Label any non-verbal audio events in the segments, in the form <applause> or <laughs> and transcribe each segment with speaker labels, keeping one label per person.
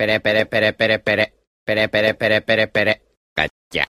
Speaker 1: Pere pere pere pere pere. Pere pere pere pere pere. Gotcha.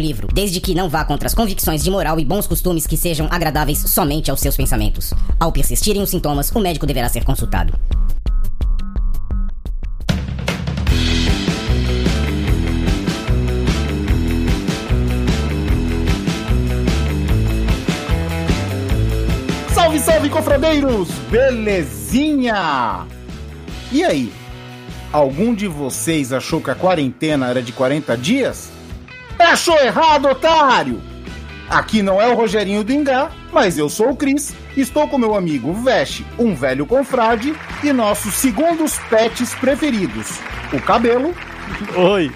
Speaker 2: livro, desde que não vá contra as convicções de moral e bons costumes que sejam agradáveis somente aos seus pensamentos. Ao persistirem os sintomas, o médico deverá ser consultado.
Speaker 3: Salve, salve, confradeiros! Belezinha? E aí? Algum de vocês achou que a quarentena era de 40 dias? Achou errado, otário! Aqui não é o Rogerinho do Ingá, mas eu sou o Cris, estou com meu amigo Veste, um velho confrade, e nossos segundos pets preferidos, o Cabelo
Speaker 4: Oi.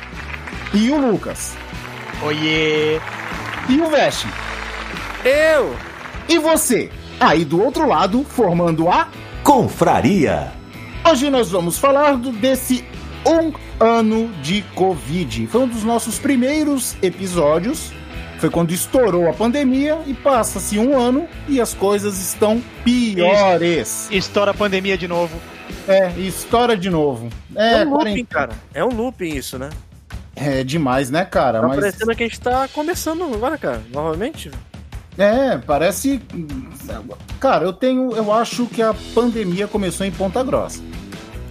Speaker 3: e o Lucas.
Speaker 5: Oiê!
Speaker 3: E o Veste.
Speaker 5: Eu!
Speaker 3: E você, aí do outro lado, formando a
Speaker 6: Confraria.
Speaker 3: Hoje nós vamos falar do, desse um ano de Covid. Foi um dos nossos primeiros episódios. Foi quando estourou a pandemia e passa-se um ano e as coisas estão piores.
Speaker 5: Estoura a pandemia de novo.
Speaker 3: É, estoura de novo.
Speaker 7: É,
Speaker 3: É,
Speaker 7: um looping, cara. É um looping isso, né?
Speaker 3: é demais, né, cara?
Speaker 7: Tá
Speaker 3: Mas
Speaker 7: parecendo que a gente tá começando agora, cara. Novamente.
Speaker 3: é, parece. Cara, eu tenho, eu acho que a pandemia começou em Ponta Grossa.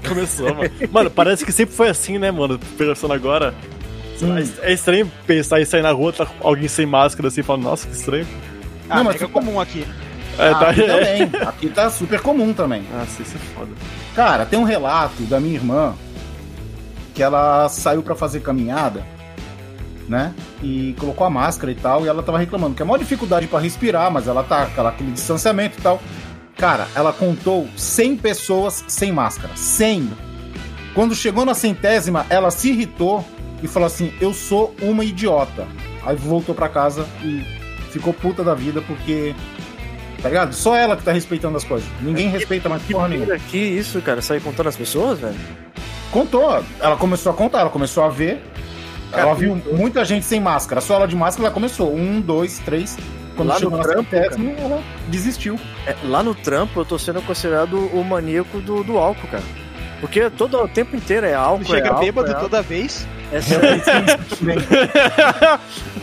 Speaker 3: <laughs>
Speaker 4: Começou, mano. Mano, parece que sempre foi assim, né, mano? Pensando agora.
Speaker 3: Hum.
Speaker 4: É estranho pensar em sair na rua, tá com alguém sem máscara assim, falando, nossa, que estranho.
Speaker 5: Ah,
Speaker 3: Não,
Speaker 5: mas
Speaker 3: mas
Speaker 5: é comum aqui.
Speaker 4: É,
Speaker 3: Ah,
Speaker 4: tá.
Speaker 3: aqui também. <laughs> Aqui tá super comum também.
Speaker 4: Nossa, isso é foda.
Speaker 3: Cara, tem um relato da minha irmã que ela saiu pra fazer caminhada, né? E colocou a máscara e tal, e ela tava reclamando que é maior dificuldade pra respirar, mas ela tá aquela, aquele distanciamento e tal. Cara, ela contou 100 pessoas sem máscara. 100! Quando chegou na centésima, ela se irritou e falou assim: Eu sou uma idiota. Aí voltou pra casa e ficou puta da vida porque. Tá ligado? Só ela que tá respeitando as coisas. Ninguém respeita mais porra nenhuma.
Speaker 7: Que isso, cara? Sair contando as pessoas, velho?
Speaker 3: Contou. Ela começou a contar, ela começou a ver. Ela viu muita gente sem máscara. Só ela de máscara, ela começou. Um, dois, três. Quando
Speaker 7: Lá
Speaker 3: chegou
Speaker 7: no trampo,
Speaker 3: centésima, ela desistiu.
Speaker 7: É, lá no trampo eu tô sendo considerado o maníaco do, do álcool, cara. Porque todo o tempo inteiro é álcool.
Speaker 5: Chega
Speaker 7: é álcool,
Speaker 5: bêbado
Speaker 7: é álcool.
Speaker 5: toda vez.
Speaker 7: É sério, <laughs>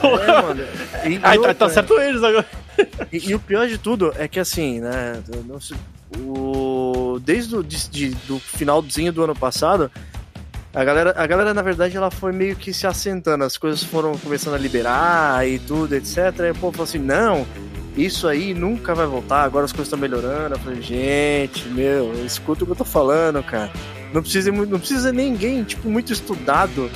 Speaker 7: é, mano. E, e
Speaker 4: Aí tá,
Speaker 7: outra,
Speaker 4: tá certo eles agora.
Speaker 7: E, e o pior de tudo é que assim, né? sei, o, desde o de, de- do finalzinho do ano passado, a galera, a galera, na verdade, ela foi meio que se assentando, as coisas foram começando a liberar e tudo, etc. E o povo falou assim, não, isso aí nunca vai voltar, agora as coisas estão melhorando. Eu falei, gente, meu, escuta o que eu tô falando, cara. Não precisa, não precisa ninguém, tipo, muito estudado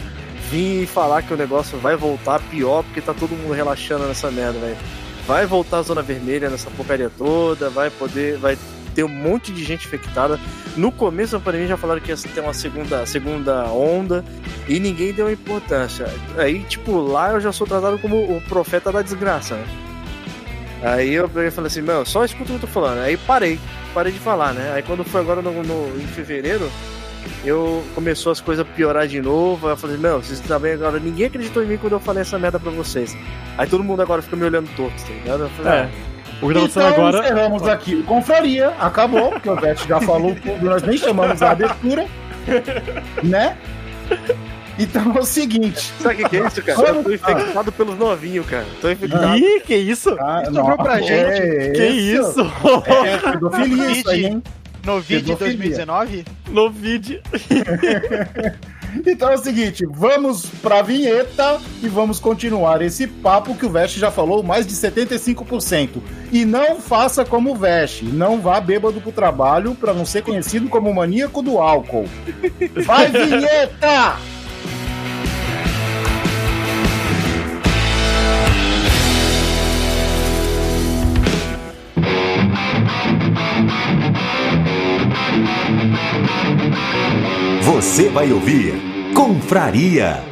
Speaker 7: vir falar que o negócio vai voltar pior porque tá todo mundo relaxando nessa merda, velho vai voltar a zona vermelha nessa porcaria toda, vai poder, vai ter um monte de gente infectada. No começo da pandemia já falaram que ia ter uma segunda, segunda onda e ninguém deu importância. Aí, tipo, lá eu já sou tratado como o profeta da desgraça, né? Aí eu peguei e falei assim, meu, só escuta o que eu tô falando. Aí parei, parei de falar, né? Aí quando foi agora no, no- em fevereiro, eu começou as coisas a piorar de novo. Aí eu falei, meu, vocês também agora. Ninguém acreditou em mim quando eu falei essa merda pra vocês. Aí todo mundo agora fica me olhando torto, tá ligado? Eu falei,
Speaker 4: É. O que tá
Speaker 3: Então
Speaker 4: agora.
Speaker 3: encerramos aqui o Confraria. Acabou, porque o Vete já falou tudo, nós nem chamamos a abertura. Né? Então é o seguite.
Speaker 7: Sabe o que, que é isso, cara? Eu tô infectado pelos novinhos, cara. Tô infectado.
Speaker 4: Ih, que isso?
Speaker 3: Ah,
Speaker 5: sobrou pra gente.
Speaker 3: é
Speaker 4: Que isso?
Speaker 3: É pedofilia isso aí, hein?
Speaker 5: No vídeo
Speaker 3: Pedofilia.
Speaker 5: 2019,
Speaker 4: No vídeo.
Speaker 3: Então é o seguinte, vamos pra vinheta e vamos continuar esse papo que o Veste já falou mais de 75%. E não faça como o Veste, não vá bêbado pro trabalho pra não ser conhecido como maníaco do álcool. Vai vinheta!
Speaker 6: Você vai ouvir Confraria.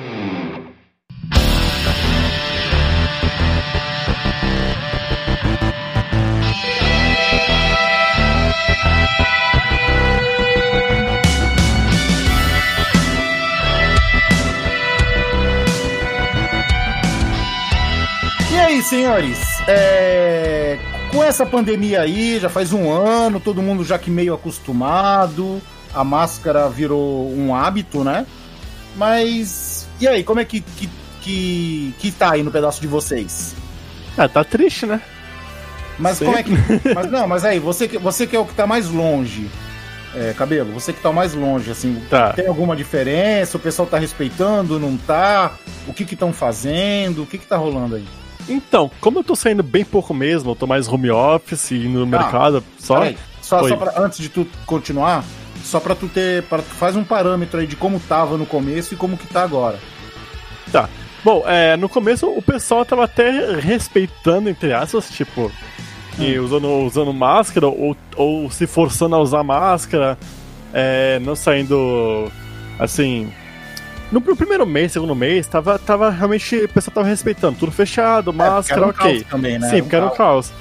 Speaker 3: E aí, senhores? É, Com essa pandemia aí, já faz um ano, todo mundo já que meio acostumado, a máscara virou um hábito, né? Mas. E aí, como é que, que, que, que tá aí no pedaço de vocês?
Speaker 4: Ah, tá triste, né?
Speaker 3: Mas
Speaker 4: Sim.
Speaker 3: como é que. <laughs> Mas não, mas aí, você que, você que é o que tá mais longe. É, cabelo, você que tá mais longe, assim,
Speaker 4: Tá.
Speaker 3: tem alguma diferença? O pessoal tá respeitando, não tá? O que que estão fazendo? O que que tá rolando aí?
Speaker 4: Então, como eu tô saindo bem pouco mesmo, eu tô mais home office e no mercado só.
Speaker 3: Peraí, só, só pra, antes de tu continuar, só pra tu ter. Pra, faz um parâmetro aí de como tava no começo e como que tá agora.
Speaker 4: Tá. Bom, é, no começo o pessoal tava até respeitando, entre aspas, tipo, e usando, usando máscara ou, ou se forçando a usar máscara, é, não saindo assim. No pr- primeiro mês, segundo mês, tava, tava realmente. O pessoal tava respeitando, tudo fechado, máscara,
Speaker 3: É, porque era um
Speaker 4: ok.
Speaker 3: caos também, né?
Speaker 4: Sim, porque era um caos.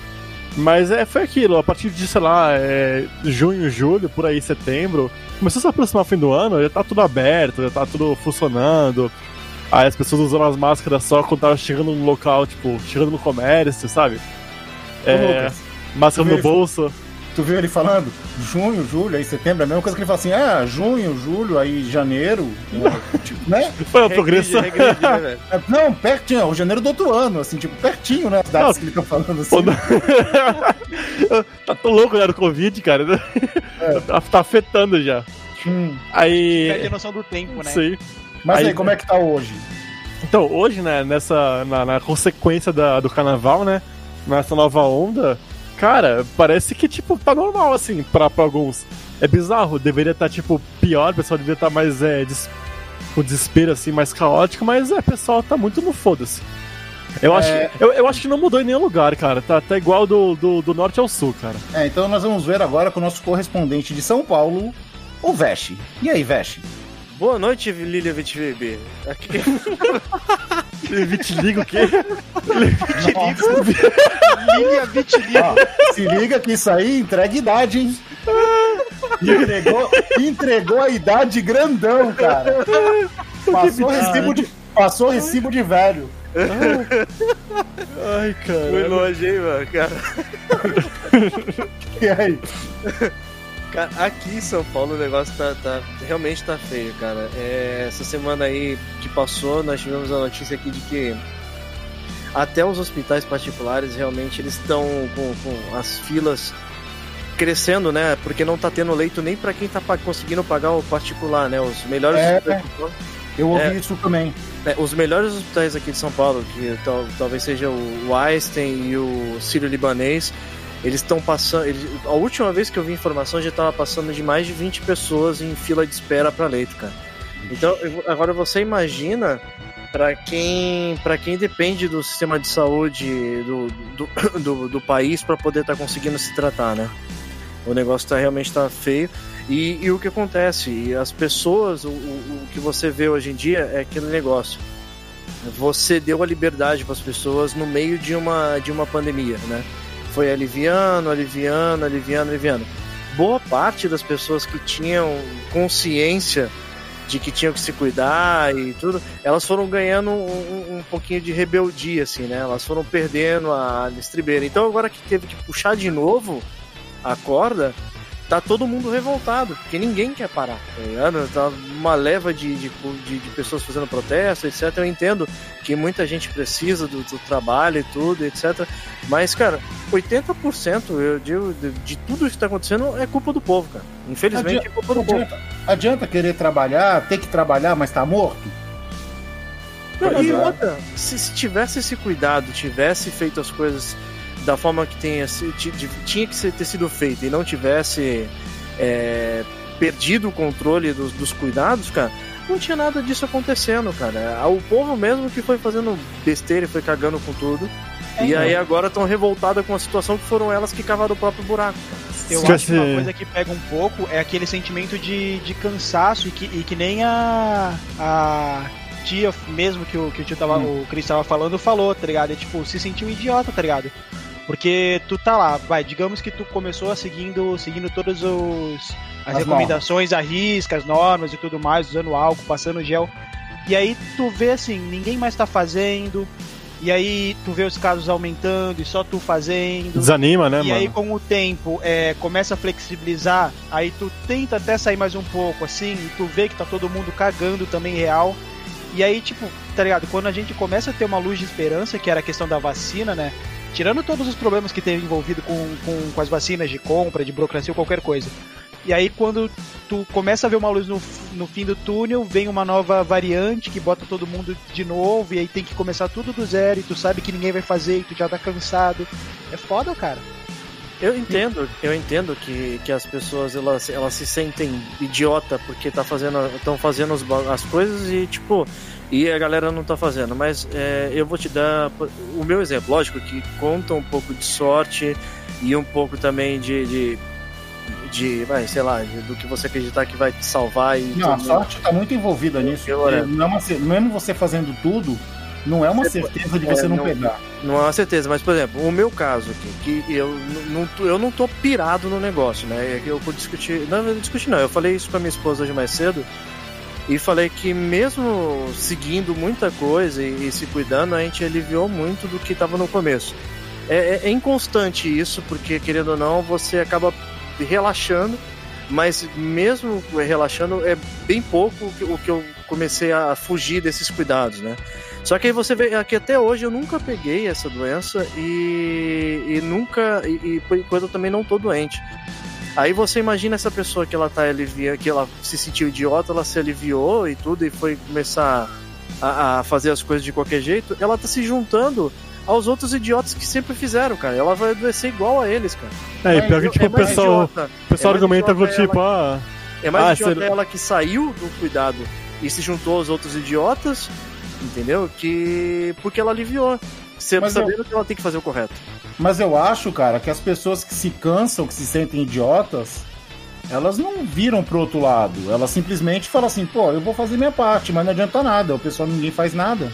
Speaker 4: Mas é, foi aquilo, a partir de, sei lá, é, junho, julho, por aí, setembro, começou a se aproximar o fim do ano, já tá tudo aberto, já tá tudo funcionando. Aí as pessoas usando as máscaras só quando tava chegando no local, tipo, chegando no comércio, sabe? É, máscara no bolso.
Speaker 3: Tu viu ele falando junho, julho, aí setembro, é a mesma coisa que ele fala assim, ah, junho, julho, aí janeiro, é, <laughs> tipo, né?
Speaker 4: Foi uma progressão.
Speaker 7: Regride, né, velho?
Speaker 3: É, Não, pertinho, é o janeiro do outro ano, assim, tipo, pertinho, né? As datas
Speaker 4: Não.
Speaker 3: que ele tá falando assim. <laughs>
Speaker 4: Tá tão louco né, do Covid, cara.
Speaker 3: É. <laughs>
Speaker 4: Tá, tá afetando já.
Speaker 3: Hum,
Speaker 5: Perde a
Speaker 4: Aí.
Speaker 5: noção do tempo, né?
Speaker 4: Sim.
Speaker 3: Mas aí,
Speaker 4: Aí-
Speaker 3: como é que tá hoje?
Speaker 4: Então, hoje, né, nessa. Na, na consequência da- do carnaval, né? Nessa nova onda, cara, parece que, tipo, tá normal, assim, pra, pra alguns. É bizarro, deveria estar, tipo, pior, o pessoal deveria estar mais. É, des... O desespero, assim, mais caótico, mas é, o pessoal tá muito no foda-se. Eu, acho,
Speaker 3: É.
Speaker 4: que- eu, eu acho que não mudou em nenhum lugar, cara. Tá, tá igual do, do, do norte ao sul, cara.
Speaker 3: É, então nós vamos ver agora com o nosso correspondente de São Paulo, o Veste. E aí, Veste?
Speaker 7: Boa noite, Lilia Vitilibi. Aqui... <laughs>
Speaker 4: Vitiligo o quê? <laughs>
Speaker 5: Lilia Vitiligo.
Speaker 3: Ó, se liga que isso aí entrega idade, hein? Entregou, entregou a idade grandão, cara. Passou recibo de, passou recibo de velho.
Speaker 4: Ai,
Speaker 7: Foi
Speaker 4: cara.
Speaker 7: longe, hein, mano, cara.
Speaker 3: E aí?
Speaker 7: Cara, aqui em São Paulo o negócio tá, tá- realmente tá feio, cara. É, essa semana aí que passou, nós tivemos a notícia aqui de que até os hospitais particulares realmente eles estão com, com as filas crescendo, né? Porque não tá tendo leito nem pra quem tá conseguindo pagar o particular, né? Os melhores
Speaker 3: É. Eu ouvi
Speaker 7: É.
Speaker 3: isso também.
Speaker 7: é, os melhores hospitais aqui de São Paulo, que tal- talvez seja o Einstein e o Sírio-Libanês, eles estão passando. eles- a última vez que eu vi informação já estava passando de mais de 20 pessoas em fila de espera para leito, cara. Então, eu- agora você imagina para quem para quem depende do sistema de saúde do, do, <coughs> do, do país para poder estar conseguindo se tratar, né? O negócio tá, realmente tá feio. E, e o que acontece? As pessoas, o, o que você vê hoje em dia é aquele negócio. Você deu a liberdade para as pessoas no meio de uma, de uma pandemia, né? Foi aliviando, aliviando, aliviando, aliviando. Boa parte das pessoas que tinham consciência de que tinham que se cuidar e tudo, elas foram ganhando um, um- pouquinho de rebeldia, assim, né? Elas foram perdendo a estribeira. Então agora que teve que puxar de novo a corda, tá todo mundo revoltado, porque ninguém quer parar, tá ligado? Tá uma leva de, de, de- de pessoas fazendo protesto, etc. Eu entendo que muita gente precisa do, do trabalho e tudo, etc. Mas, cara, 80% eu digo, de, de tudo isso que tá acontecendo é culpa do povo, cara. Infelizmente é culpa do povo.
Speaker 3: Adianta, adianta querer trabalhar, ter que trabalhar, mas tá morto?
Speaker 7: Não, e
Speaker 3: é.
Speaker 7: outra, se, se tivesse esse cuidado, tivesse feito as coisas da forma que tenha, tinha que ser- ter sido feito e não tivesse é, perdido o controle dos, dos cuidados, cara, não tinha nada disso acontecendo, cara. O povo mesmo que foi fazendo besteira e foi cagando com tudo.
Speaker 3: É,
Speaker 7: e aí agora estão revoltadas com a situação que foram elas que cavaram o próprio buraco. cara.
Speaker 5: Eu acho que uma coisa que pega um pouco é aquele sentimento de, de cansaço e que, e que nem a, a tia mesmo que o, que o tio tava, o Chris tava falando, falou, tá ligado? É tipo, se sentir um idiota, tá ligado? Porque tu tá lá, vai, digamos que tu começou seguindo, seguindo todas os, as,
Speaker 3: As
Speaker 5: recomendações, a risca, as normas e tudo mais, usando álcool, passando gel. E aí tu vê assim, ninguém mais tá fazendo. E aí tu vê os casos aumentando e só tu fazendo.
Speaker 4: Desanima, né,
Speaker 5: E aí,
Speaker 4: mano?
Speaker 5: com o tempo, é, começa a flexibilizar, aí tu tenta até sair mais um pouco, assim, e tu vê que tá todo mundo cagando também real. E aí, tipo, tá ligado? Quando a gente começa a ter uma luz de esperança, que era a questão da vacina, né? Tirando todos os problemas que teve envolvido com, com, com as vacinas de compra, de burocracia ou qualquer coisa. E aí, quando tu começa a ver uma luz no, no fim do túnel, vem uma nova variante que bota todo mundo de novo, e aí tem que começar tudo do zero, e tu sabe que ninguém vai fazer, e tu já tá cansado. É foda, cara.
Speaker 7: Eu entendo, eu entendo que, que as pessoas elas, elas se sentem idiota porque tá fazendo, estão fazendo ba- as coisas e tipo e a galera não tá fazendo. Mas é, eu vou te dar o meu exemplo, lógico que conta um pouco de sorte e um pouco também de, de, de vai, sei lá, de- do que você acreditar que vai te salvar e
Speaker 3: Não, a sorte tá muito envolvida nisso.
Speaker 7: É.
Speaker 3: Não é mesmo você fazendo tudo, não é uma
Speaker 7: É,
Speaker 3: certeza de
Speaker 7: é,
Speaker 3: você não,
Speaker 7: não-
Speaker 3: pegar.
Speaker 7: Não é uma certeza, mas por exemplo, o meu caso aqui, que eu não, eu não tô pirado no negócio, né? É eu vou discutir. Não, eu não discuti não. Eu falei isso com a minha esposa hoje mais cedo. E falei que mesmo seguindo muita coisa e, e se cuidando, a gente aliviou muito do que estava no começo. É, é- é inconstante isso, porque querendo ou não, você acaba relaxando, mas mesmo relaxando, é bem pouco o que, o que eu comecei a fugir desses cuidados, né? Só que aí você vê que até hoje eu nunca peguei essa doença e, e nunca. E, e por enquanto eu também não tô doente. Aí você imagina essa pessoa que ela tá alivia, que ela se sentiu idiota, ela se aliviou e tudo, e foi começar a, a fazer as coisas de qualquer jeito, ela tá se juntando aos outros idiotas que sempre fizeram, cara. Ela vai adoecer igual a eles, cara.
Speaker 4: É, e pior que, tipo, o
Speaker 7: mais
Speaker 4: pessoal,
Speaker 7: idiota-
Speaker 4: o pessoal
Speaker 7: é
Speaker 4: argumenta com,
Speaker 7: idiota
Speaker 4: tipo, ah,
Speaker 7: é mais
Speaker 4: Ah,
Speaker 7: idiota
Speaker 4: você-
Speaker 7: ela que saiu do cuidado e se juntou aos outros idiotas, entendeu? Que. Porque ela aliviou. Você
Speaker 3: Mas eu-
Speaker 7: sabendo que ela tem que fazer o correto.
Speaker 3: Mas eu acho, cara, que as pessoas que se cansam, que se sentem idiotas, elas não viram pro outro lado. Elas simplesmente falam assim, pô, eu vou fazer minha parte, mas não adianta nada. O pessoal ninguém faz nada.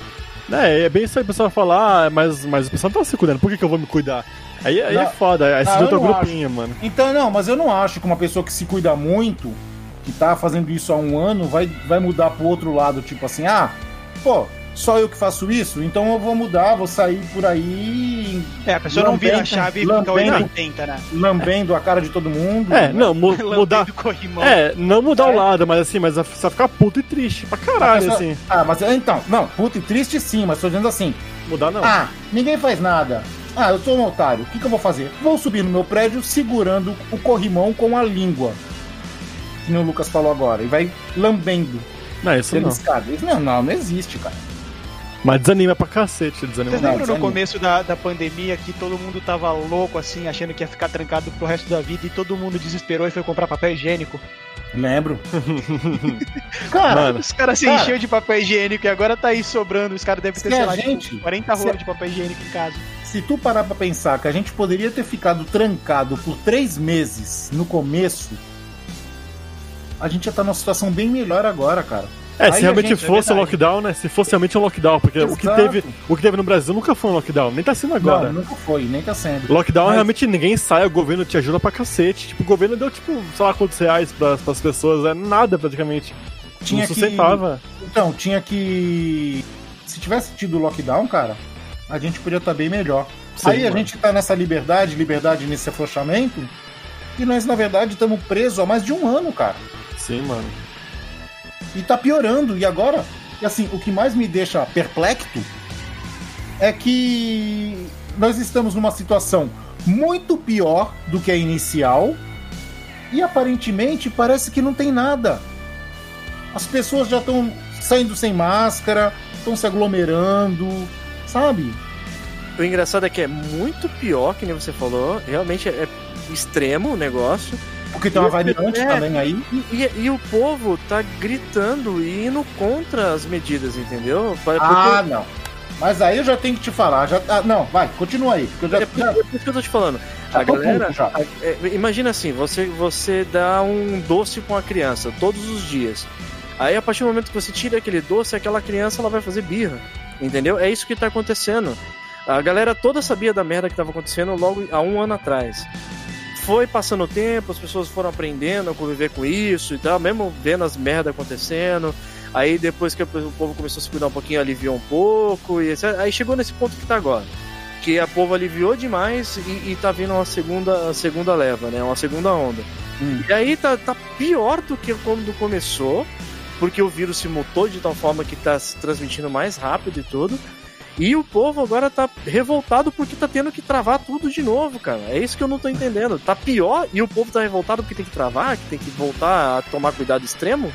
Speaker 4: É, é bem isso aí, o pessoal fala, ah, mas, mas o pessoal não tá se cuidando, por que, que eu vou me cuidar? Aí, aí é
Speaker 3: Não.
Speaker 4: foda, aí se
Speaker 3: Ah,
Speaker 4: junta
Speaker 3: eu
Speaker 4: o
Speaker 3: não
Speaker 4: grupinho, mano.
Speaker 3: Então, não, mas eu não acho que uma pessoa que se cuida muito, que tá fazendo isso há um ano, vai, vai mudar pro outro lado, tipo assim, ah, pô, só eu que faço isso, então eu vou mudar, vou sair por aí
Speaker 5: É, a pessoa não vira a
Speaker 3: Lambendo-
Speaker 5: chave e fica
Speaker 3: lambendo.
Speaker 5: 880, né?
Speaker 3: lambendo a cara de todo mundo.
Speaker 4: É,
Speaker 3: né?
Speaker 4: não, mu- <laughs> mudar.
Speaker 5: Lambendo corrimão.
Speaker 4: É, não mudar
Speaker 3: É.
Speaker 4: o lado, mas assim, mas você vai ficar puto e triste pra caralho,
Speaker 3: pessoa-
Speaker 4: assim.
Speaker 3: Ah, mas então, não, puto e triste sim, mas tô dizendo assim,
Speaker 4: Mudar não.
Speaker 3: ah, ninguém faz nada. Ah, eu sou um otário, o que, que eu vou fazer? Vou subir no meu prédio segurando o corrimão com a língua. Que o Lucas falou agora, e vai lambendo
Speaker 4: Não, isso não.
Speaker 3: escada. Isso Não, não, não existe, cara.
Speaker 4: Mas desanima pra cacete, desanima.
Speaker 5: Vocês lembram no começo da, da pandemia que todo mundo tava louco assim, achando que ia ficar trancado pro resto da vida e todo mundo desesperou e foi comprar papel higiênico?
Speaker 3: Lembro. <laughs> cara,
Speaker 4: Mano.
Speaker 5: Os caras se
Speaker 3: Cara.
Speaker 5: encheu de papel higiênico e agora tá aí sobrando. Os caras devem ter,
Speaker 3: Se
Speaker 5: sei lá,
Speaker 3: gente-
Speaker 5: tipo, 40
Speaker 3: se
Speaker 5: rolos
Speaker 3: a-
Speaker 5: de papel higiênico em casa.
Speaker 3: se tu parar pra pensar que a gente poderia ter ficado trancado por três meses no começo, a gente ia estar numa situação bem melhor agora, cara.
Speaker 4: É,
Speaker 3: Aí
Speaker 4: se
Speaker 3: a
Speaker 4: realmente
Speaker 3: gente- é
Speaker 4: fosse um
Speaker 3: verdade.
Speaker 4: lockdown, né? Se fosse realmente um lockdown, porque o que, teve, o que teve no Brasil nunca foi um lockdown, nem tá sendo agora.
Speaker 3: Não, nunca foi, nem tá sendo.
Speaker 4: Lockdown
Speaker 3: Mas-
Speaker 4: realmente ninguém sai, o governo te ajuda pra cacete. Tipo, o governo deu, tipo, sei lá quantos reais pras, pras pessoas, é nada praticamente.
Speaker 3: Tinha
Speaker 4: não
Speaker 3: que-
Speaker 4: sustentava.
Speaker 3: Então, tinha que. Se tivesse tido lockdown, cara, a gente podia estar bem melhor.
Speaker 4: Sim,
Speaker 3: Aí a
Speaker 4: mano.
Speaker 3: gente tá nessa liberdade, liberdade nesse afrouxamento, e nós, na verdade, estamos presos há mais de um ano, cara.
Speaker 4: Sim, mano.
Speaker 3: E tá piorando. E agora, e assim, o que mais me deixa perplexo é que nós estamos numa situação muito pior do que a inicial e aparentemente parece que não tem nada. As pessoas já estão saindo sem máscara, estão se aglomerando, sabe?
Speaker 7: O engraçado é que é muito pior, que nem você falou. Realmente é, extremo o negócio.
Speaker 3: Porque tem uma variante
Speaker 7: é,
Speaker 3: também aí.
Speaker 7: E, e- e o povo tá gritando e indo contra as medidas, entendeu? Pa- Porque
Speaker 3: Ah, não. Mas aí eu já tenho que te falar. Já, ah, não, vai, continua aí. Porque eu já,
Speaker 7: É por, isso que eu tô te falando. A galera. a- é, imagina assim, você, você dá um doce pra uma criança todos os dias. Aí a partir do momento que você tira aquele doce, aquela criança ela vai fazer birra. Entendeu? É isso que tá acontecendo. A galera toda sabia da merda que tava acontecendo logo há um ano atrás. Foi passando o tempo, as pessoas foram aprendendo a conviver com isso e tal, mesmo vendo as merdas acontecendo. Aí depois que o povo começou a se cuidar um pouquinho, aliviou um pouco. E aí chegou nesse ponto que tá agora. Que a povo aliviou demais e, e tá vindo uma segunda, segunda leva, né? Uma segunda onda.
Speaker 3: Hum.
Speaker 7: E aí tá, tá pior do que quando começou, porque o vírus se mutou de tal forma que tá se transmitindo mais rápido e tudo. E o povo agora tá revoltado porque tá tendo que travar tudo de novo, cara. É isso que eu não tô entendendo. Tá pior e o povo tá revoltado porque tem que travar, que tem que voltar a tomar cuidado extremo.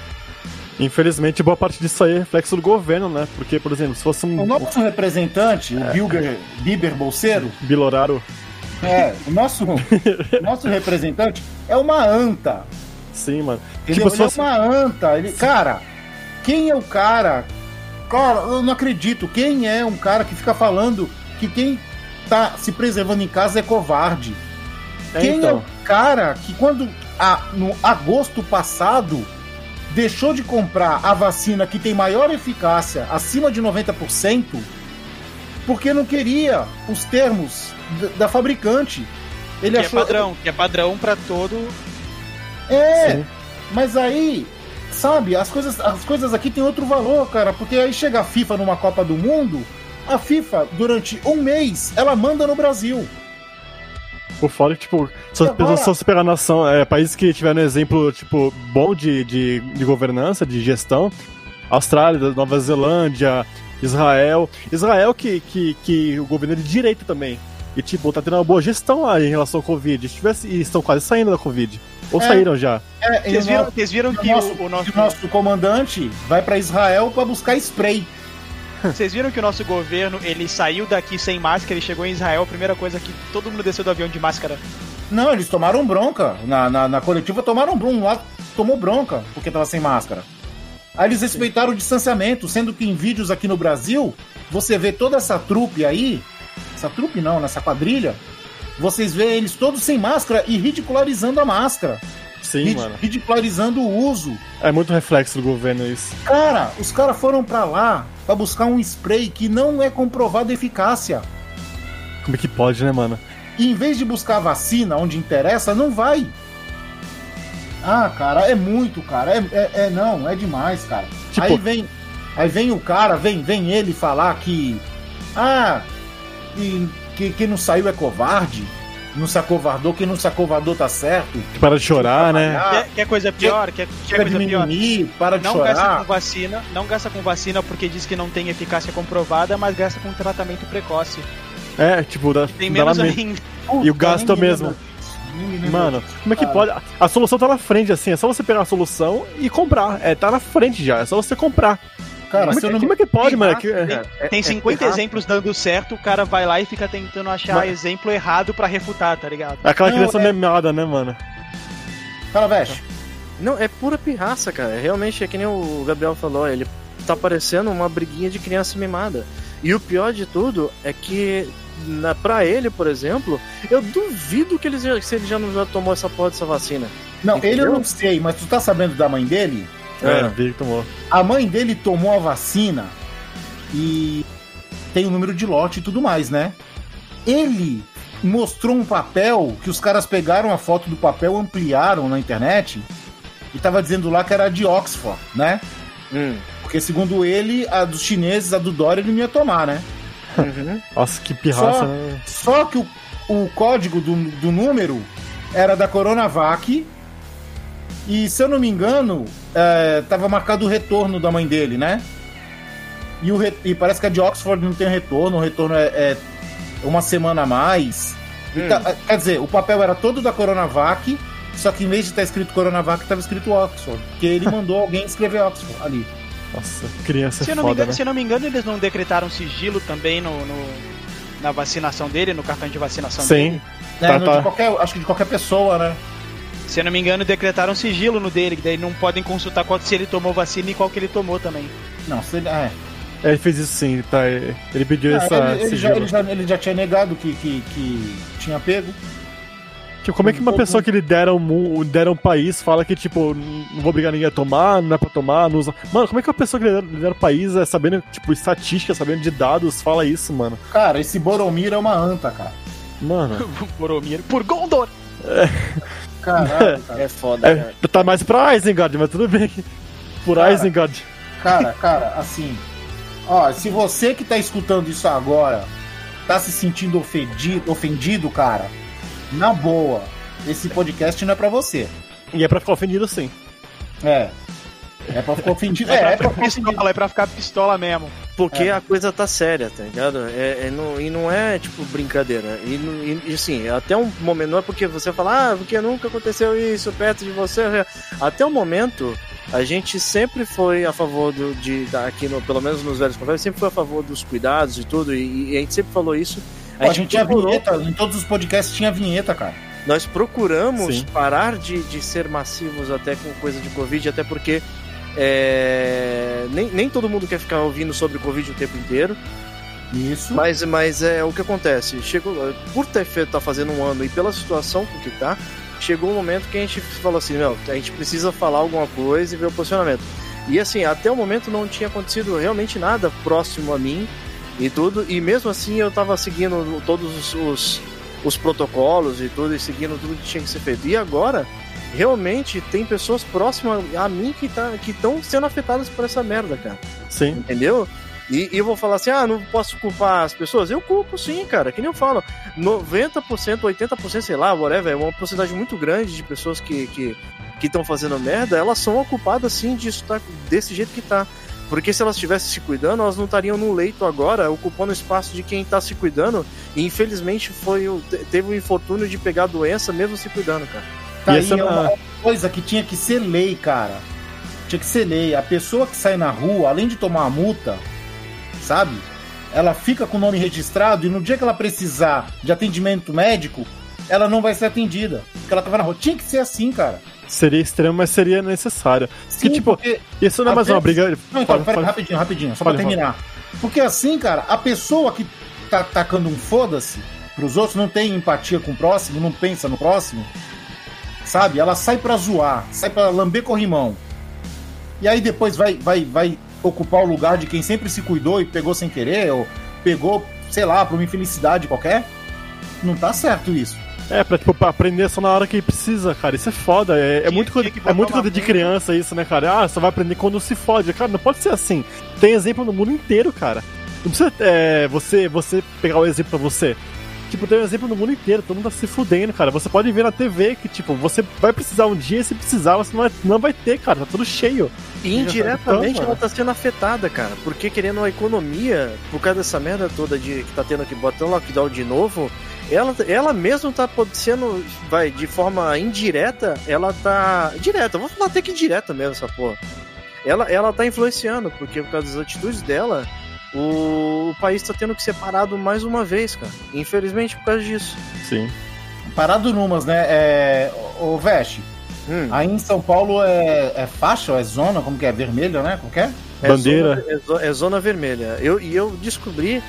Speaker 4: Infelizmente, boa parte disso aí é reflexo do governo, né? Porque, por exemplo, se fosse um
Speaker 3: O nosso representante,
Speaker 7: É.
Speaker 3: o Bilber, Bieber Bolseiro,
Speaker 4: Biloraro,
Speaker 3: é, o nosso, nosso representante é uma anta.
Speaker 4: sim, mano.
Speaker 3: Entendeu?
Speaker 4: Tipo,
Speaker 3: ele
Speaker 4: fosse...
Speaker 3: é uma anta. Ele, cara, quem é o cara? Cara, eu não acredito. Quem é um cara que fica falando que quem tá se preservando em casa é covarde?
Speaker 4: É,
Speaker 3: quem é
Speaker 4: então.
Speaker 3: o cara que quando a- no agosto passado deixou de comprar a vacina que tem maior eficácia, acima de 90%, porque não queria os termos da, fabricante. Ele
Speaker 5: Que é
Speaker 3: achou
Speaker 5: padrão, que é padrão pra todo.
Speaker 3: É,
Speaker 4: Sim.
Speaker 3: mas aí, sabe, as coisas, as coisas aqui têm outro valor, cara, porque aí chega a FIFA numa Copa do Mundo, a FIFA, durante um mês, ela manda no Brasil.
Speaker 4: Por fora, tipo, se
Speaker 3: E agora?
Speaker 4: você, se você pegar a nação, é, países que tiveram um exemplo, tipo, bom de, de, de governança, de gestão, Austrália, Nova Zelândia, Israel. Israel que, que, que o governo é de direita também. E, tipo, tá tendo uma boa gestão lá em relação ao Covid. Tivesse, e estão quase saindo da Covid. Ou
Speaker 3: É.
Speaker 4: saíram já.
Speaker 3: É,
Speaker 5: Vocês viram,
Speaker 3: nosso-
Speaker 5: vocês viram
Speaker 3: e o
Speaker 5: que
Speaker 3: nosso,
Speaker 5: o, nosso,
Speaker 3: o nosso comandante vai pra Israel pra buscar spray.
Speaker 5: vocês viram que o nosso governo ele saiu daqui sem máscara, ele chegou em Israel, a primeira coisa que todo mundo desceu do avião de máscara.
Speaker 3: Não, eles tomaram bronca. Na, na, na coletiva tomaram bronca. Um lá tomou bronca porque tava sem máscara. Aí eles respeitaram o distanciamento, sendo que em vídeos aqui no Brasil, você vê toda essa trupe aí, essa trupe não, nessa quadrilha, vocês vê eles todos sem máscara e ridicularizando a máscara.
Speaker 4: Sim,
Speaker 3: Rid-
Speaker 4: mano.
Speaker 3: Ridicularizando o uso.
Speaker 4: É muito reflexo do governo isso.
Speaker 3: Cara, os caras foram pra lá pra buscar um spray que não é comprovado eficácia.
Speaker 4: Como é que pode, né, mano?
Speaker 3: E em vez de buscar vacina onde interessa, não vai. Ah, cara, é muito, cara. É, é, é- não, é demais, cara.
Speaker 4: Tipo-
Speaker 3: Aí vem, aí vem o cara, vem, vem ele falar que ah, e, que quem não saiu é covarde. Não se acovardou, quem não se acovardou tá certo.
Speaker 4: Para de chorar, né?
Speaker 3: Ah,
Speaker 5: quer, quer coisa pior? Quer, quer
Speaker 3: de
Speaker 5: coisa pior?
Speaker 3: mimimi, para de
Speaker 5: Não gasta
Speaker 3: chorar.
Speaker 5: com vacina, não gasta com vacina porque diz que não tem eficácia comprovada, mas gasta com tratamento precoce.
Speaker 4: É, tipo, dá,
Speaker 5: Tem
Speaker 4: dá
Speaker 5: menos ainda.
Speaker 4: E o gasto mesmo. Mano, como é que
Speaker 3: cara.
Speaker 4: pode? A solução tá na frente, assim, é só você pegar a solução e comprar. É, tá na frente já, é só você comprar.
Speaker 3: Cara, eu
Speaker 4: é,
Speaker 3: não
Speaker 4: que- como é que pode,
Speaker 5: Tem
Speaker 4: mano? Que- é-
Speaker 7: é-
Speaker 5: Tem
Speaker 7: é
Speaker 5: 50
Speaker 7: errado.
Speaker 5: exemplos dando certo, o cara vai lá e fica tentando achar
Speaker 4: Mas-
Speaker 5: exemplo errado pra refutar, tá ligado?
Speaker 4: Aquela
Speaker 3: Não,
Speaker 4: criança
Speaker 3: é-
Speaker 4: memada, né, mano?
Speaker 3: Fala, veste.
Speaker 7: Não, é pura pirraça, cara. Realmente é que nem o Gabriel falou, ele tá parecendo uma briguinha de criança mimada. E o pior de tudo é que, na, pra ele, por exemplo, eu duvido que ele, já- se ele já não já tomou essa porra dessa vacina.
Speaker 3: Não, ele eu
Speaker 7: Entendeu?
Speaker 3: não sei, mas tu tá sabendo da mãe dele?
Speaker 4: É,
Speaker 7: É.
Speaker 4: vi que tomou.
Speaker 3: A mãe dele tomou a vacina e tem o número de lote e tudo mais, né? Ele mostrou um papel que os caras pegaram a foto do papel, ampliaram na internet e tava dizendo lá que era de Oxford, né?
Speaker 7: Hum.
Speaker 3: Porque segundo ele, a dos chineses, a do Dória, ele não ia tomar, né?
Speaker 7: Uhum.
Speaker 4: Nossa, que pirraça,
Speaker 3: Só-
Speaker 4: né?
Speaker 3: Só que o, o código do, do número era da Coronavac. E se eu não me engano, é, tava marcado o retorno da mãe dele, né? E, o re- e parece que a de Oxford não tem retorno, o retorno é, é uma semana a mais. E
Speaker 7: Hum.
Speaker 3: tá- quer dizer, o papel era todo da Coronavac, só que em vez de estar escrito Coronavac, estava escrito Oxford. Porque ele <laughs> mandou alguém escrever Oxford ali.
Speaker 4: Nossa, criança
Speaker 5: Se
Speaker 4: é
Speaker 5: eu, não me
Speaker 4: foda,
Speaker 5: engano,
Speaker 4: né?
Speaker 5: se eu não me engano, eles não decretaram sigilo também no, no- na vacinação dele, no cartão de vacinação dele.
Speaker 4: Sim,
Speaker 3: Né?
Speaker 4: Tá, tá.
Speaker 3: De qualquer, acho que de qualquer pessoa, né?
Speaker 5: Se eu não me engano, decretaram sigilo no dele, que daí não podem consultar qual, se ele tomou vacina e qual que ele tomou também.
Speaker 3: Não, se ele, é.
Speaker 4: É, ele fez isso sim, tá? Ele pediu
Speaker 3: Ah,
Speaker 4: essa.
Speaker 3: ele, ele
Speaker 4: esse
Speaker 3: já, ele, já, ele já tinha negado que, que, que tinha pego.
Speaker 4: Tipo, como é que uma pessoa que lidera um, mu- lidera um país fala que, tipo, não vou obrigar ninguém a tomar, não é pra tomar, não usa. Mano, como é que uma pessoa que lidera, lidera um país, é sabendo, tipo, estatística, sabendo de dados, fala isso, mano?
Speaker 3: Cara, esse Boromir é uma anta, cara.
Speaker 4: Mano. <laughs>
Speaker 5: Boromir por Gondor. <laughs>
Speaker 3: Caralho, <laughs> cara.
Speaker 7: É foda, cara.
Speaker 4: É, tá mais pra Isengard, mas tudo bem. Por
Speaker 3: Cara.
Speaker 4: Isengard.
Speaker 3: Cara, cara, assim. Ó, se você que tá escutando isso agora tá se sentindo ofendido, ofendido, cara, na boa, esse podcast não é pra você.
Speaker 4: E é pra ficar ofendido sim.
Speaker 3: É. É pra ficar ofendido. É, é pra ficar ofendido.
Speaker 5: pistola, é pra ficar pistola mesmo.
Speaker 7: Porque
Speaker 3: É.
Speaker 7: a coisa tá séria, tá ligado? É, é não- e não é, tipo, brincadeira. E, e, assim, até um momento, não é porque você fala, ah, porque nunca aconteceu isso perto de você. Até o momento, a gente sempre foi a favor do, de, da- aqui, no, pelo menos nos velhos conversas, sempre foi a favor dos cuidados e tudo, e, e a gente sempre falou isso.
Speaker 3: Pô, a gente tinha vinheta, em todos os podcasts tinha vinheta, cara.
Speaker 7: nós procuramos
Speaker 4: Sim.
Speaker 7: parar de, de ser massivos até com coisa de Covid, até porque é, nem, nem todo mundo quer ficar ouvindo sobre Covid o tempo inteiro.
Speaker 3: Isso.
Speaker 7: Mas, mas é o que acontece. Chegou, por ter feito, tá fazendo um ano e pela situação com que tá, chegou um momento que a gente falou assim: não, a gente precisa falar alguma coisa e ver o posicionamento. E assim, até o momento não tinha acontecido realmente nada próximo a mim e tudo, e mesmo assim eu tava seguindo todos os, os, os protocolos e tudo, e seguindo tudo que tinha que ser feito. E agora, realmente, tem pessoas próximas a mim que tá, estão sendo afetadas por essa merda, cara.
Speaker 4: Sim.
Speaker 7: Entendeu? E, e eu vou falar assim, ah, não posso culpar as pessoas? Eu culpo sim, cara, que nem eu falo. 90%, 80%, sei lá, whatever, é uma porcentagem muito grande de pessoas que que que estão fazendo merda, elas são culpadas sim disso tá desse jeito que tá. Porque se elas estivessem se cuidando, elas não estariam no leito agora, ocupando o espaço de quem tá se cuidando. E infelizmente foi teve o infortúnio de pegar a doença mesmo se cuidando, cara.
Speaker 3: Tá
Speaker 4: E
Speaker 3: aí
Speaker 4: essa
Speaker 3: é uma coisa que tinha que ser lei, cara. Tinha que ser lei. A pessoa que sai na rua, além de tomar a multa, sabe? Ela fica com o nome registrado e no dia que ela precisar de atendimento médico, ela não vai ser atendida. Porque ela tava na rua. Tinha que ser assim, cara.
Speaker 4: Seria extremo, mas seria necessário.
Speaker 3: Sim,
Speaker 4: que, tipo, isso não é mais uma briga.
Speaker 3: Não, então,
Speaker 4: Fala-
Speaker 3: pera,
Speaker 4: fala-
Speaker 3: rapidinho, rapidinho, só
Speaker 4: Fala,
Speaker 3: pra terminar. Porque assim, cara, a pessoa que tá tacando um foda-se pros outros, não tem empatia com o próximo, não pensa no próximo, sabe? Ela sai pra zoar, sai pra lamber corrimão. E aí depois vai, vai, vai ocupar o lugar de quem sempre se cuidou e pegou sem querer, ou pegou, sei lá, por uma infelicidade qualquer. Não tá certo isso.
Speaker 4: É, pra, tipo, pra aprender só na hora que precisa, cara. Isso é foda. É, é muito, coisa, é muito coisa de criança isso, né, cara? Ah, só vai aprender quando se fode. Cara, não pode ser assim. Tem exemplo no mundo inteiro, cara. Não precisa é, você, você pegar o exemplo pra você. Tipo, tem um exemplo no mundo inteiro, todo mundo tá se fudendo, cara. Você pode ver na TV que, tipo, você vai precisar um dia, se precisar, você não vai, não vai ter, cara. Tá tudo cheio.
Speaker 7: E indiretamente
Speaker 4: Então,
Speaker 7: ela tá sendo afetada, cara. Porque querendo a economia, por causa dessa merda toda de que tá tendo que botar lockdown de novo, ela, ela mesmo tá sendo, vai, de forma indireta, ela tá. Direta, vou falar até que direta mesmo essa porra. Ela, ela tá influenciando, porque por causa das atitudes dela, o, o país tá tendo que ser parado mais uma vez, cara. Infelizmente por causa disso.
Speaker 4: Sim.
Speaker 3: Parado numas, né? É. Ô, Veste,
Speaker 7: Hum.
Speaker 3: aí em São Paulo é, é faixa ou é zona? Como que é? Vermelha, né? Como que é?
Speaker 7: É
Speaker 4: Bandeira.
Speaker 7: zona- É zona, é zona vermelha. Eu, e eu descobri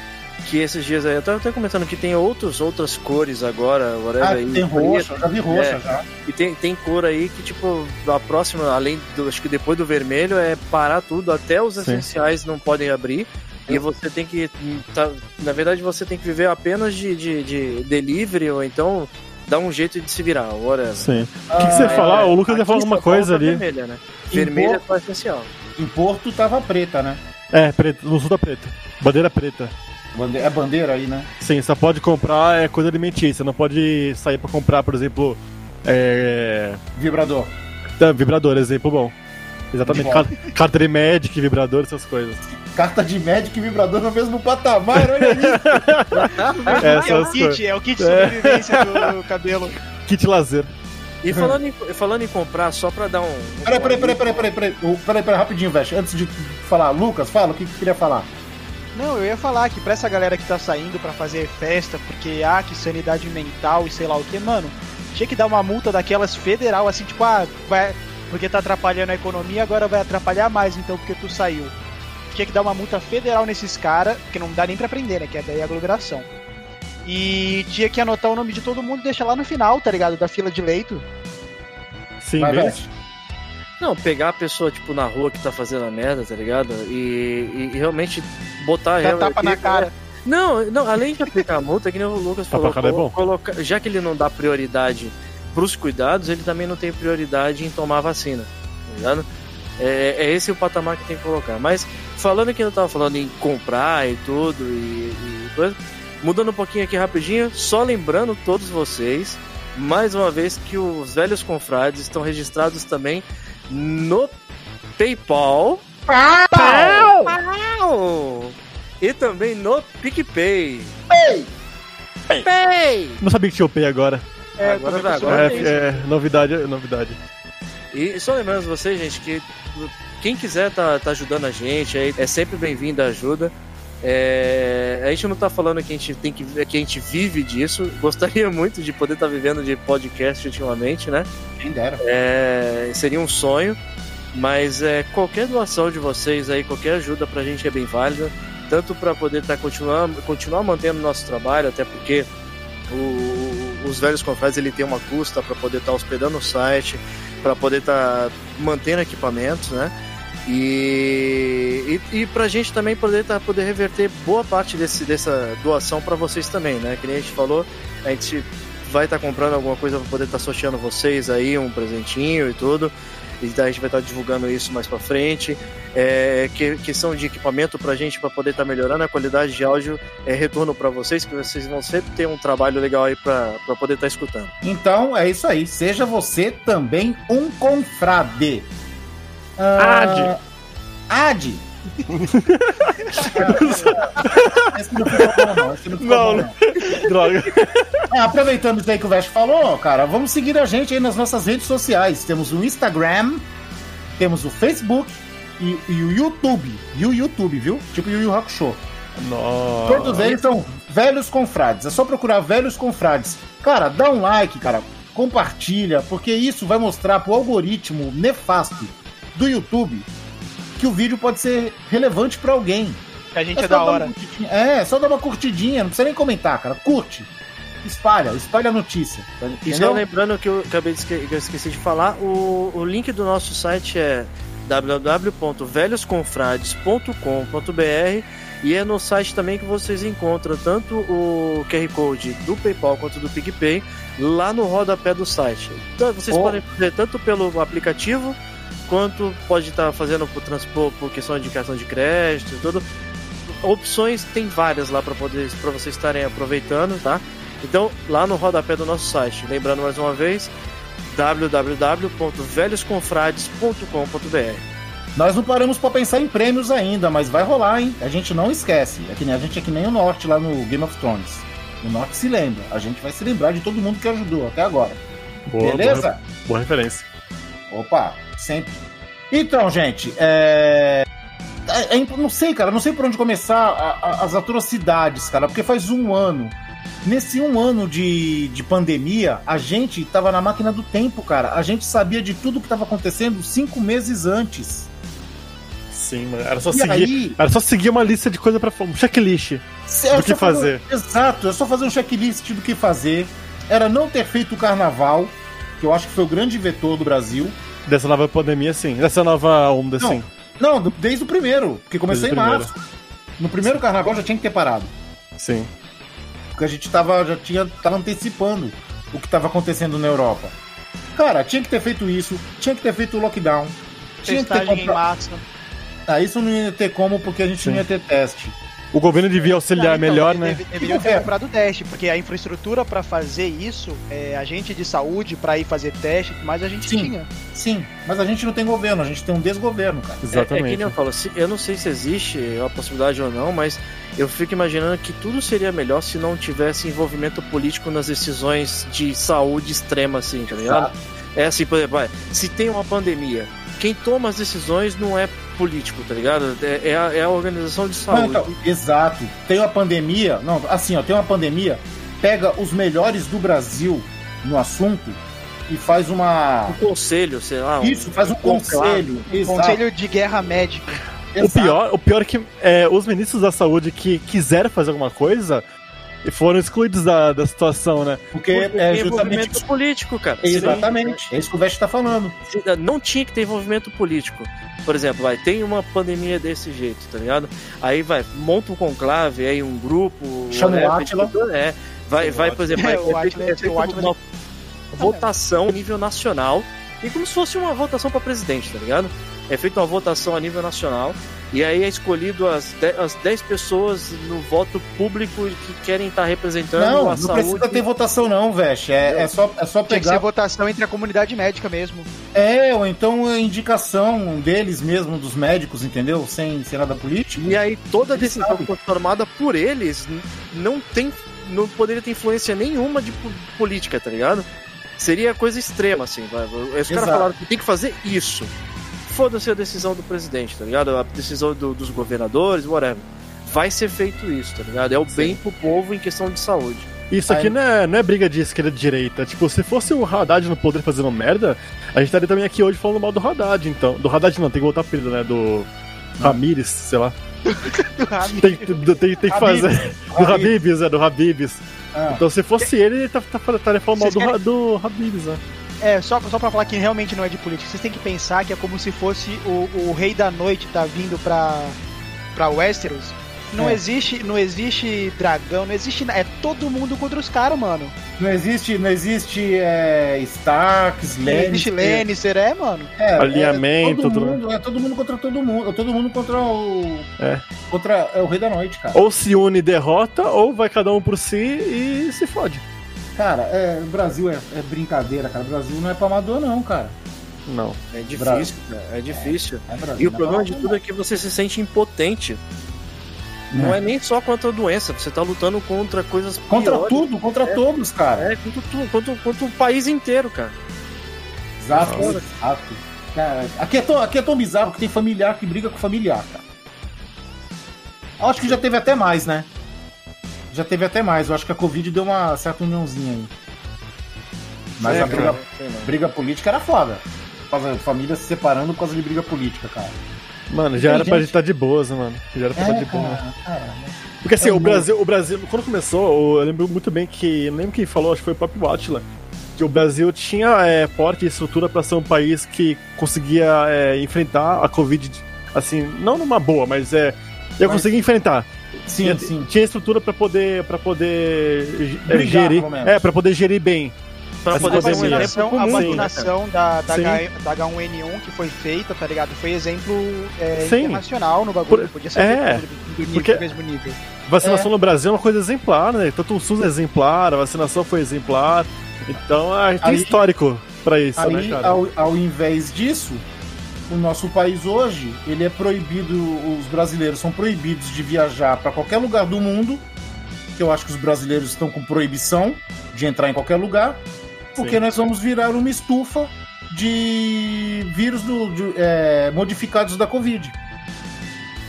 Speaker 7: que esses dias aí, eu tava até comentando que tem outros, outras cores agora, whatever,
Speaker 3: Ah, tem roxa, eu já vi roxa
Speaker 7: É.
Speaker 3: já.
Speaker 7: E tem, tem cor aí que, tipo, a próxima, além do, acho que depois do vermelho, é parar tudo, até os
Speaker 4: Sim.
Speaker 7: essenciais não podem abrir. E você tem que. tá- na verdade, você tem que viver apenas de, de, de delivery, ou então dar um jeito de se virar, whatever.
Speaker 4: Sim. O que, que você ia
Speaker 3: Ah,
Speaker 4: falar?
Speaker 7: É,
Speaker 4: o Lucas ia falar alguma coisa ali.
Speaker 7: Vermelha, né?
Speaker 3: Em
Speaker 7: Vermelha é
Speaker 3: Porto-
Speaker 7: só essencial.
Speaker 3: Em Porto tava preta, né?
Speaker 4: É, preto. No sul tá preto. Bandeira preta.
Speaker 3: Bande- É bandeira aí, né?
Speaker 4: Sim, só pode comprar é, coisa alimentícia. Não pode sair pra comprar, por exemplo, é,
Speaker 3: Vibrador.
Speaker 4: tá, vibrador, exemplo bom. Exatamente.
Speaker 3: De
Speaker 4: Car carteira médica, vibrador, essas coisas.
Speaker 3: Carta de médico e vibrador no mesmo patamar, olha isso. <laughs>
Speaker 5: é
Speaker 4: Essas
Speaker 5: o kit, é o kit de
Speaker 4: É.
Speaker 5: sobrevivência do <laughs> cabelo.
Speaker 4: Kit lazer.
Speaker 7: E falando em, falando em comprar, só pra dar um.
Speaker 3: Peraí, peraí, peraí, peraí, peraí, peraí, peraí, peraí, rapidinho, Veste. Antes de falar, Lucas, fala o que que queria falar.
Speaker 5: Não, eu ia falar que pra essa galera que tá saindo pra fazer festa, porque ah, que sanidade mental e sei lá o que, mano, tinha que dar uma multa daquelas federal, assim, tipo, ah, vai, porque tá atrapalhando a economia, agora vai atrapalhar mais, então, porque tu saiu. Tinha que dar uma multa federal nesses caras, que não dá nem pra prender, né? Que é daí a aglomeração. E tinha que anotar o nome de todo mundo e deixar lá no final, tá ligado? Da fila de leito.
Speaker 4: Sim,
Speaker 3: Vai.
Speaker 7: Não, pegar a pessoa, tipo, na rua que tá fazendo a merda, tá ligado? E, e realmente botar
Speaker 5: Dá
Speaker 7: real-
Speaker 5: tapa na
Speaker 7: e-
Speaker 5: cara.
Speaker 7: Não, não, além de aplicar a multa, que nem o Lucas falou,
Speaker 4: é
Speaker 7: coloca- já que ele não dá prioridade pros cuidados, ele também não tem prioridade em tomar a vacina, tá ligado? É, é esse o patamar que tem que colocar. Mas falando que eu tava falando em comprar e tudo e, e coisa, mudando um pouquinho aqui rapidinho, só lembrando todos vocês, mais uma vez que os velhos confrades estão registrados também no PayPal. Pau! E também no PicPay.
Speaker 3: Ei!
Speaker 7: Pay!
Speaker 4: Não sabia que tinha o Pay agora.
Speaker 5: É,
Speaker 7: Agora
Speaker 5: tô
Speaker 7: agora
Speaker 4: É, é, novidade, é novidade.
Speaker 7: E só lembrando vocês, gente, que quem quiser tá, tá ajudando a gente, aí é sempre bem-vindo a ajuda. É, a gente não tá falando que a gente tem que que a gente vive disso. <laughs> Gostaria muito de poder estar vivendo de podcast ultimamente, né?
Speaker 3: Quem dera.
Speaker 7: É, seria um sonho, mas é, qualquer doação de vocês aí, qualquer ajuda pra gente é bem válida, tanto para poder estar continuando, continuar mantendo o nosso trabalho, até porque o- os velhos confrades ele tem uma custa para poder estar hospedando o site, para poder estar mantendo equipamentos, né? E, e, e pra gente também poder tá, poder reverter boa parte desse, dessa doação para vocês também, né? Que nem a gente falou, a gente vai estar comprando alguma coisa para poder estar sorteando vocês aí, um presentinho e tudo. E a gente vai estar divulgando isso mais para frente. É, que, questão de equipamento pra gente para poder estar melhorando a qualidade de áudio, é retorno para vocês, que vocês vão sempre ter um trabalho legal aí para poder estar escutando.
Speaker 3: Então é isso aí. Seja você também um confrade. Ah, Ade. <laughs> Esse não não. Não. <laughs>
Speaker 4: Droga.
Speaker 3: É, aproveitando isso aí que o Vest falou, cara, vamos seguir a gente aí nas nossas redes sociais. Temos o Instagram, temos o Facebook e, e o YouTube. E o YouTube, viu? Tipo o Yu Yu Hakusho.
Speaker 4: Nossa.
Speaker 3: Todos eles são velhos confrades. É só procurar velhos confrades. Cara, dá um like, cara. Compartilha, porque isso vai mostrar pro algoritmo nefasto do YouTube que o vídeo pode ser relevante pra alguém.
Speaker 5: Que a gente
Speaker 3: É
Speaker 5: é da hora.
Speaker 3: curtidinha. É, só dar uma curtidinha, não precisa nem comentar, cara. Curte. Espalha, espalha a notícia. tá-
Speaker 7: E só
Speaker 3: Entendeu?
Speaker 7: lembrando que eu acabei de esque- que eu esqueci de falar, o, o link do nosso site é www.velhosconfrades.com.br e é no site também que vocês encontram tanto o QR Code do PayPal quanto do PicPay lá no rodapé do site. Então vocês
Speaker 3: Oh.
Speaker 7: podem fazer tanto pelo aplicativo quanto pode estar fazendo por transpor por questão de cartão de crédito tudo. Opções tem várias lá para poder para vocês estarem aproveitando, tá? Então, lá no rodapé do nosso site. Lembrando mais uma vez, www.velhosconfrades.com.br.
Speaker 3: Nós não paramos pra pensar em prêmios ainda, mas vai rolar, hein? A gente não esquece. É que nem a gente é que nem o Norte lá no Game of Thrones. O Norte se lembra. A gente vai se lembrar de todo mundo que ajudou até agora.
Speaker 4: Boa,
Speaker 3: Beleza?
Speaker 4: Boa, boa referência.
Speaker 3: Opa, sempre. Então, gente, é... é- é não sei, cara, não sei por onde começar a- a- as atrocidades, cara, porque faz um ano. Nesse um ano de, de pandemia, a gente tava na máquina do tempo, cara. A gente sabia de tudo que tava acontecendo cinco meses antes.
Speaker 4: Sim, mano. Era só
Speaker 3: e
Speaker 4: seguir.
Speaker 3: aí,
Speaker 4: Era só seguir uma lista de coisa pra. Um checklist.
Speaker 3: É
Speaker 4: do que
Speaker 3: só
Speaker 4: fazer.
Speaker 3: Exato, é só fazer um checklist do que fazer. Era não ter feito o carnaval, que eu acho que foi o grande vetor do Brasil.
Speaker 4: Dessa nova pandemia, sim. Dessa nova onda,
Speaker 3: Não.
Speaker 4: sim.
Speaker 3: Não, desde o primeiro, porque começou
Speaker 4: Desde
Speaker 3: em março. No primeiro carnaval já tinha que ter parado.
Speaker 4: Sim.
Speaker 3: Porque a gente tava, já tinha, tava antecipando o que estava acontecendo na Europa. Cara, tinha que ter feito isso, tinha que ter feito o lockdown. Tinha que ter
Speaker 5: Testagem em
Speaker 3: comprado.
Speaker 5: massa.
Speaker 3: Ah, isso não ia ter como porque a gente não
Speaker 4: Sim.
Speaker 3: ia ter teste.
Speaker 4: O governo devia auxiliar
Speaker 5: Não, então,
Speaker 4: melhor, né?
Speaker 5: deve- Deveriam ter comprado o teste, porque a infraestrutura pra fazer isso, é, agente de saúde pra ir fazer teste, mas a gente
Speaker 3: Sim.
Speaker 5: tinha.
Speaker 3: Sim, mas a gente não tem governo, a gente tem um desgoverno, cara.
Speaker 7: É, é que
Speaker 4: Exatamente.
Speaker 7: nem eu falo, se- eu não sei se existe a possibilidade ou não, mas eu fico imaginando que tudo seria melhor se não tivesse envolvimento político nas decisões de saúde extrema, assim, tá ligado? É assim, por exemplo, vai, se tem uma pandemia, quem toma as decisões não é político, tá ligado? É, é a, é a organização de
Speaker 3: Não,
Speaker 7: saúde.
Speaker 3: então, exato. Tem uma pandemia. Não, assim, ó, tem uma pandemia. Pega os melhores do Brasil no assunto e faz uma.
Speaker 7: Um conselho, sei lá. um-
Speaker 3: Isso, faz um
Speaker 7: conclave.
Speaker 3: conselho. Exato.
Speaker 5: Conselho de Guerra Médica.
Speaker 4: O pior, o pior é que é, os ministros da saúde que quiseram fazer alguma coisa foram excluídos da, da situação, né?
Speaker 3: Porque
Speaker 7: Porque
Speaker 3: é justamente
Speaker 7: envolvimento político, cara.
Speaker 3: Exatamente. É isso que o Vest tá falando.
Speaker 7: Não tinha que ter envolvimento político. Por exemplo, vai, tem uma pandemia desse jeito, tá ligado? Aí vai, monta um conclave, aí um grupo.
Speaker 3: Chama o
Speaker 7: whatever,
Speaker 3: Átila.
Speaker 7: É, vai, vai, por exemplo,
Speaker 5: É,
Speaker 7: vai,
Speaker 5: o
Speaker 7: é é feito
Speaker 5: o Átila-
Speaker 7: uma votação a nível nacional e como se fosse uma votação para presidente, tá ligado? É feita uma votação a nível nacional e aí é escolhido as 10, as 10 pessoas no voto público que querem estar representando
Speaker 3: Não,
Speaker 7: a
Speaker 3: não
Speaker 7: saúde.
Speaker 3: precisa ter votação, não, Vest. É, é só, é só
Speaker 5: Tinha que ser
Speaker 3: pegar.
Speaker 5: votação entre a comunidade médica mesmo.
Speaker 3: É, ou então a indicação deles mesmo, dos médicos, entendeu? Sem, sem nada político.
Speaker 7: E aí toda
Speaker 3: Eles
Speaker 7: decisão
Speaker 3: sabem.
Speaker 7: foi tomada por eles não tem não poderia ter influência nenhuma de po- política, tá ligado? Seria coisa extrema, assim. Os caras falaram que tem que fazer isso. Foda-se a decisão do presidente, tá ligado? A decisão do- dos governadores, whatever. Vai ser feito isso, tá ligado? É o bem pro povo em questão de saúde.
Speaker 4: Isso aqui não é, não é briga de esquerda e direita. Tipo, se fosse o Haddad no poder fazendo merda, a gente estaria também aqui hoje falando mal do Haddad, então. Do Haddad não, tem que voltar apelido, né? Do Ramires, sei lá. <laughs> Tem, tem, tem, tem que fazer. <laughs> Do Habibs, é, do Habibs.
Speaker 3: Ah,
Speaker 4: Então se fosse ele, ele tá- tá- estaria falando mal do, Ra- do Habibs, né?
Speaker 5: É, só, só pra falar que realmente não é de política, vocês têm que pensar que é como se fosse o, o rei da noite tá vindo pra, pra Westeros. Não
Speaker 3: É.
Speaker 5: existe, não existe dragão, não existe nada. É todo mundo contra os caras, mano.
Speaker 3: não existe, não existe é, Starks,
Speaker 5: Não existe
Speaker 3: Lannister.
Speaker 5: Lannister, é, mano.
Speaker 3: É,
Speaker 4: Alinhamento,
Speaker 3: é todo,
Speaker 4: tudo.
Speaker 3: mundo, é todo mundo contra todo mundo. É todo mundo contra o.
Speaker 4: É.
Speaker 3: Contra é o Rei da Noite, cara.
Speaker 4: Ou se une e derrota, ou vai cada um por si e se fode.
Speaker 3: Cara, é, o Brasil é, é brincadeira, cara. O Brasil não é pra amador, não, cara.
Speaker 4: Não.
Speaker 7: É difícil, cara. É difícil.
Speaker 3: É Brasil,
Speaker 7: E o
Speaker 3: é
Speaker 7: problema de tudo é que você se sente impotente. Não é nem só contra a doença, você tá lutando contra coisas
Speaker 3: Contra
Speaker 7: piores.
Speaker 3: tudo, contra todos, cara.
Speaker 7: É, contra tudo, contra, contra o país inteiro, cara.
Speaker 3: Exato,
Speaker 7: Nossa.
Speaker 3: exato. Cara, aqui, é tão, aqui é tão bizarro que tem familiar que briga com familiar, cara. Acho que já teve até mais, né? Já teve até mais. Eu acho que a Covid deu uma certa uniãozinha aí. Mas
Speaker 7: É,
Speaker 3: a briga,
Speaker 7: não.
Speaker 3: briga política era foda. Família se separando por causa de briga política, cara.
Speaker 4: Mano, já
Speaker 3: Tem
Speaker 4: era pra
Speaker 3: gente-
Speaker 4: gente estar de boas, né, mano? Já era pra estar
Speaker 3: É,
Speaker 4: de boa.
Speaker 3: cara, cara.
Speaker 4: Porque assim,
Speaker 3: É
Speaker 4: o
Speaker 3: muito.
Speaker 4: Brasil, o Brasil, quando começou, eu lembro muito bem que. Lembro quem falou, acho que foi o próprio Atila. Que o Brasil tinha é, porte e estrutura pra ser um país que conseguia é, enfrentar a Covid, assim, não numa boa, mas é. Ia
Speaker 3: Mas-
Speaker 4: conseguir enfrentar.
Speaker 3: Sim,
Speaker 4: Tinha-
Speaker 3: sim.
Speaker 4: Tinha estrutura pra poder. para poder é,
Speaker 3: Brigar,
Speaker 4: gerir.
Speaker 3: pelo menos.
Speaker 4: É, pra poder gerir bem.
Speaker 7: Poder
Speaker 5: A vacinação, a
Speaker 7: né,
Speaker 5: vacinação da, da. H, da H1N1 que foi feita, tá ligado? Foi exemplo é, internacional no bagulho.
Speaker 4: Por-
Speaker 5: Podia ser
Speaker 4: é,
Speaker 5: feito do, nível,
Speaker 4: porque-
Speaker 5: do mesmo nível.
Speaker 4: Vacinação
Speaker 3: É.
Speaker 4: no Brasil é uma coisa exemplar, né? Tanto o SUS é exemplar, a vacinação foi exemplar. Então a gente tem
Speaker 3: Aí-
Speaker 4: histórico pra isso, né,
Speaker 3: Aí,
Speaker 4: cara?
Speaker 3: ao, ao invés disso, o nosso país hoje, ele é proibido, os brasileiros são proibidos de viajar para qualquer lugar do mundo, que eu acho que os brasileiros estão com proibição de entrar em qualquer lugar, porque
Speaker 4: Sim.
Speaker 3: nós vamos virar uma estufa de vírus do- de, é, modificados da Covid.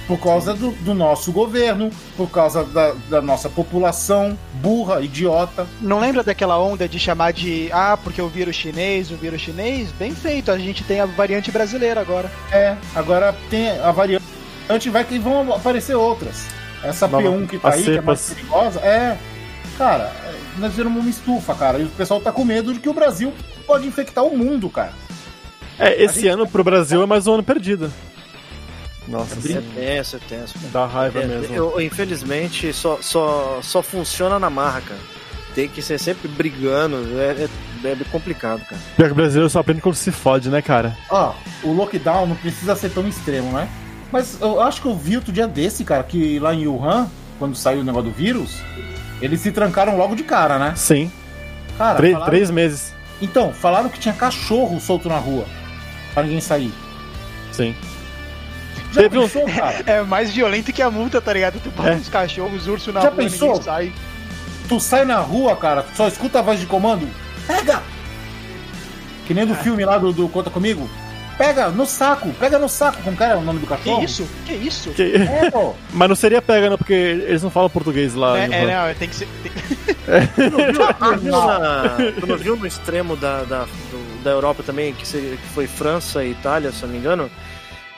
Speaker 3: Por causa do, do nosso governo, por causa da, da nossa população burra, idiota.
Speaker 5: Não lembra daquela onda de chamar de ah, porque o vírus chinês, o vírus chinês? Bem feito, a gente tem a variante brasileira agora.
Speaker 3: É, agora tem a variante, vai que vão aparecer outras. Essa
Speaker 4: Nova-
Speaker 3: P1 que tá aí, que é mais
Speaker 4: cepas.
Speaker 3: perigosa, é. Cara, nós viramos uma estufa, cara. E o pessoal tá com medo de que o Brasil pode infectar o mundo, cara.
Speaker 4: É, esse
Speaker 3: gente-
Speaker 4: ano pro Brasil é mais um ano perdido. Nossa,
Speaker 7: É
Speaker 4: sim,
Speaker 7: tenso, é tenso. cara.
Speaker 4: dá raiva
Speaker 7: É,
Speaker 4: mesmo.
Speaker 7: eu- infelizmente, só, só, só funciona na marra, cara. Tem que ser sempre brigando, é, é, é complicado, cara.
Speaker 4: Pior que o brasileiro só aprende quando se fode, né, cara?
Speaker 3: Ó, o lockdown não precisa ser tão extremo, né? Mas eu acho que eu vi outro dia desse, cara, que lá em Wuhan, quando saiu o negócio do vírus, eles se trancaram logo de cara, né?
Speaker 4: Sim.
Speaker 3: Cara,
Speaker 4: Três,
Speaker 3: falaram-
Speaker 4: três meses.
Speaker 3: Então, falaram que tinha cachorro solto na rua. Pra ninguém sair.
Speaker 4: Sim.
Speaker 3: Já
Speaker 4: Teve um-
Speaker 3: pensou, cara? <laughs>
Speaker 5: É mais violento que a multa, tá ligado? Tu bota
Speaker 4: É.
Speaker 5: uns cachorros, urso na
Speaker 3: Já
Speaker 5: rua,
Speaker 3: pensou?
Speaker 5: ninguém sai.
Speaker 3: Tu sai na rua, cara, só escuta a voz de comando. Pega! Que nem do filme lá do, do Conta Comigo. Pega no saco, pega no saco. Como que é o nome do
Speaker 5: Que
Speaker 3: cachorro?
Speaker 5: isso? Que isso?
Speaker 4: Que-
Speaker 3: É, <laughs> pô.
Speaker 4: Mas não seria pega, não, porque eles não falam português lá.
Speaker 5: É,
Speaker 4: em
Speaker 5: é, não, tem que ser. tem-
Speaker 7: Tu não viu, <laughs> tu não viu na- tu não viu no extremo da, da, do- da Europa também, que, seria- que foi França e Itália, se eu não me engano?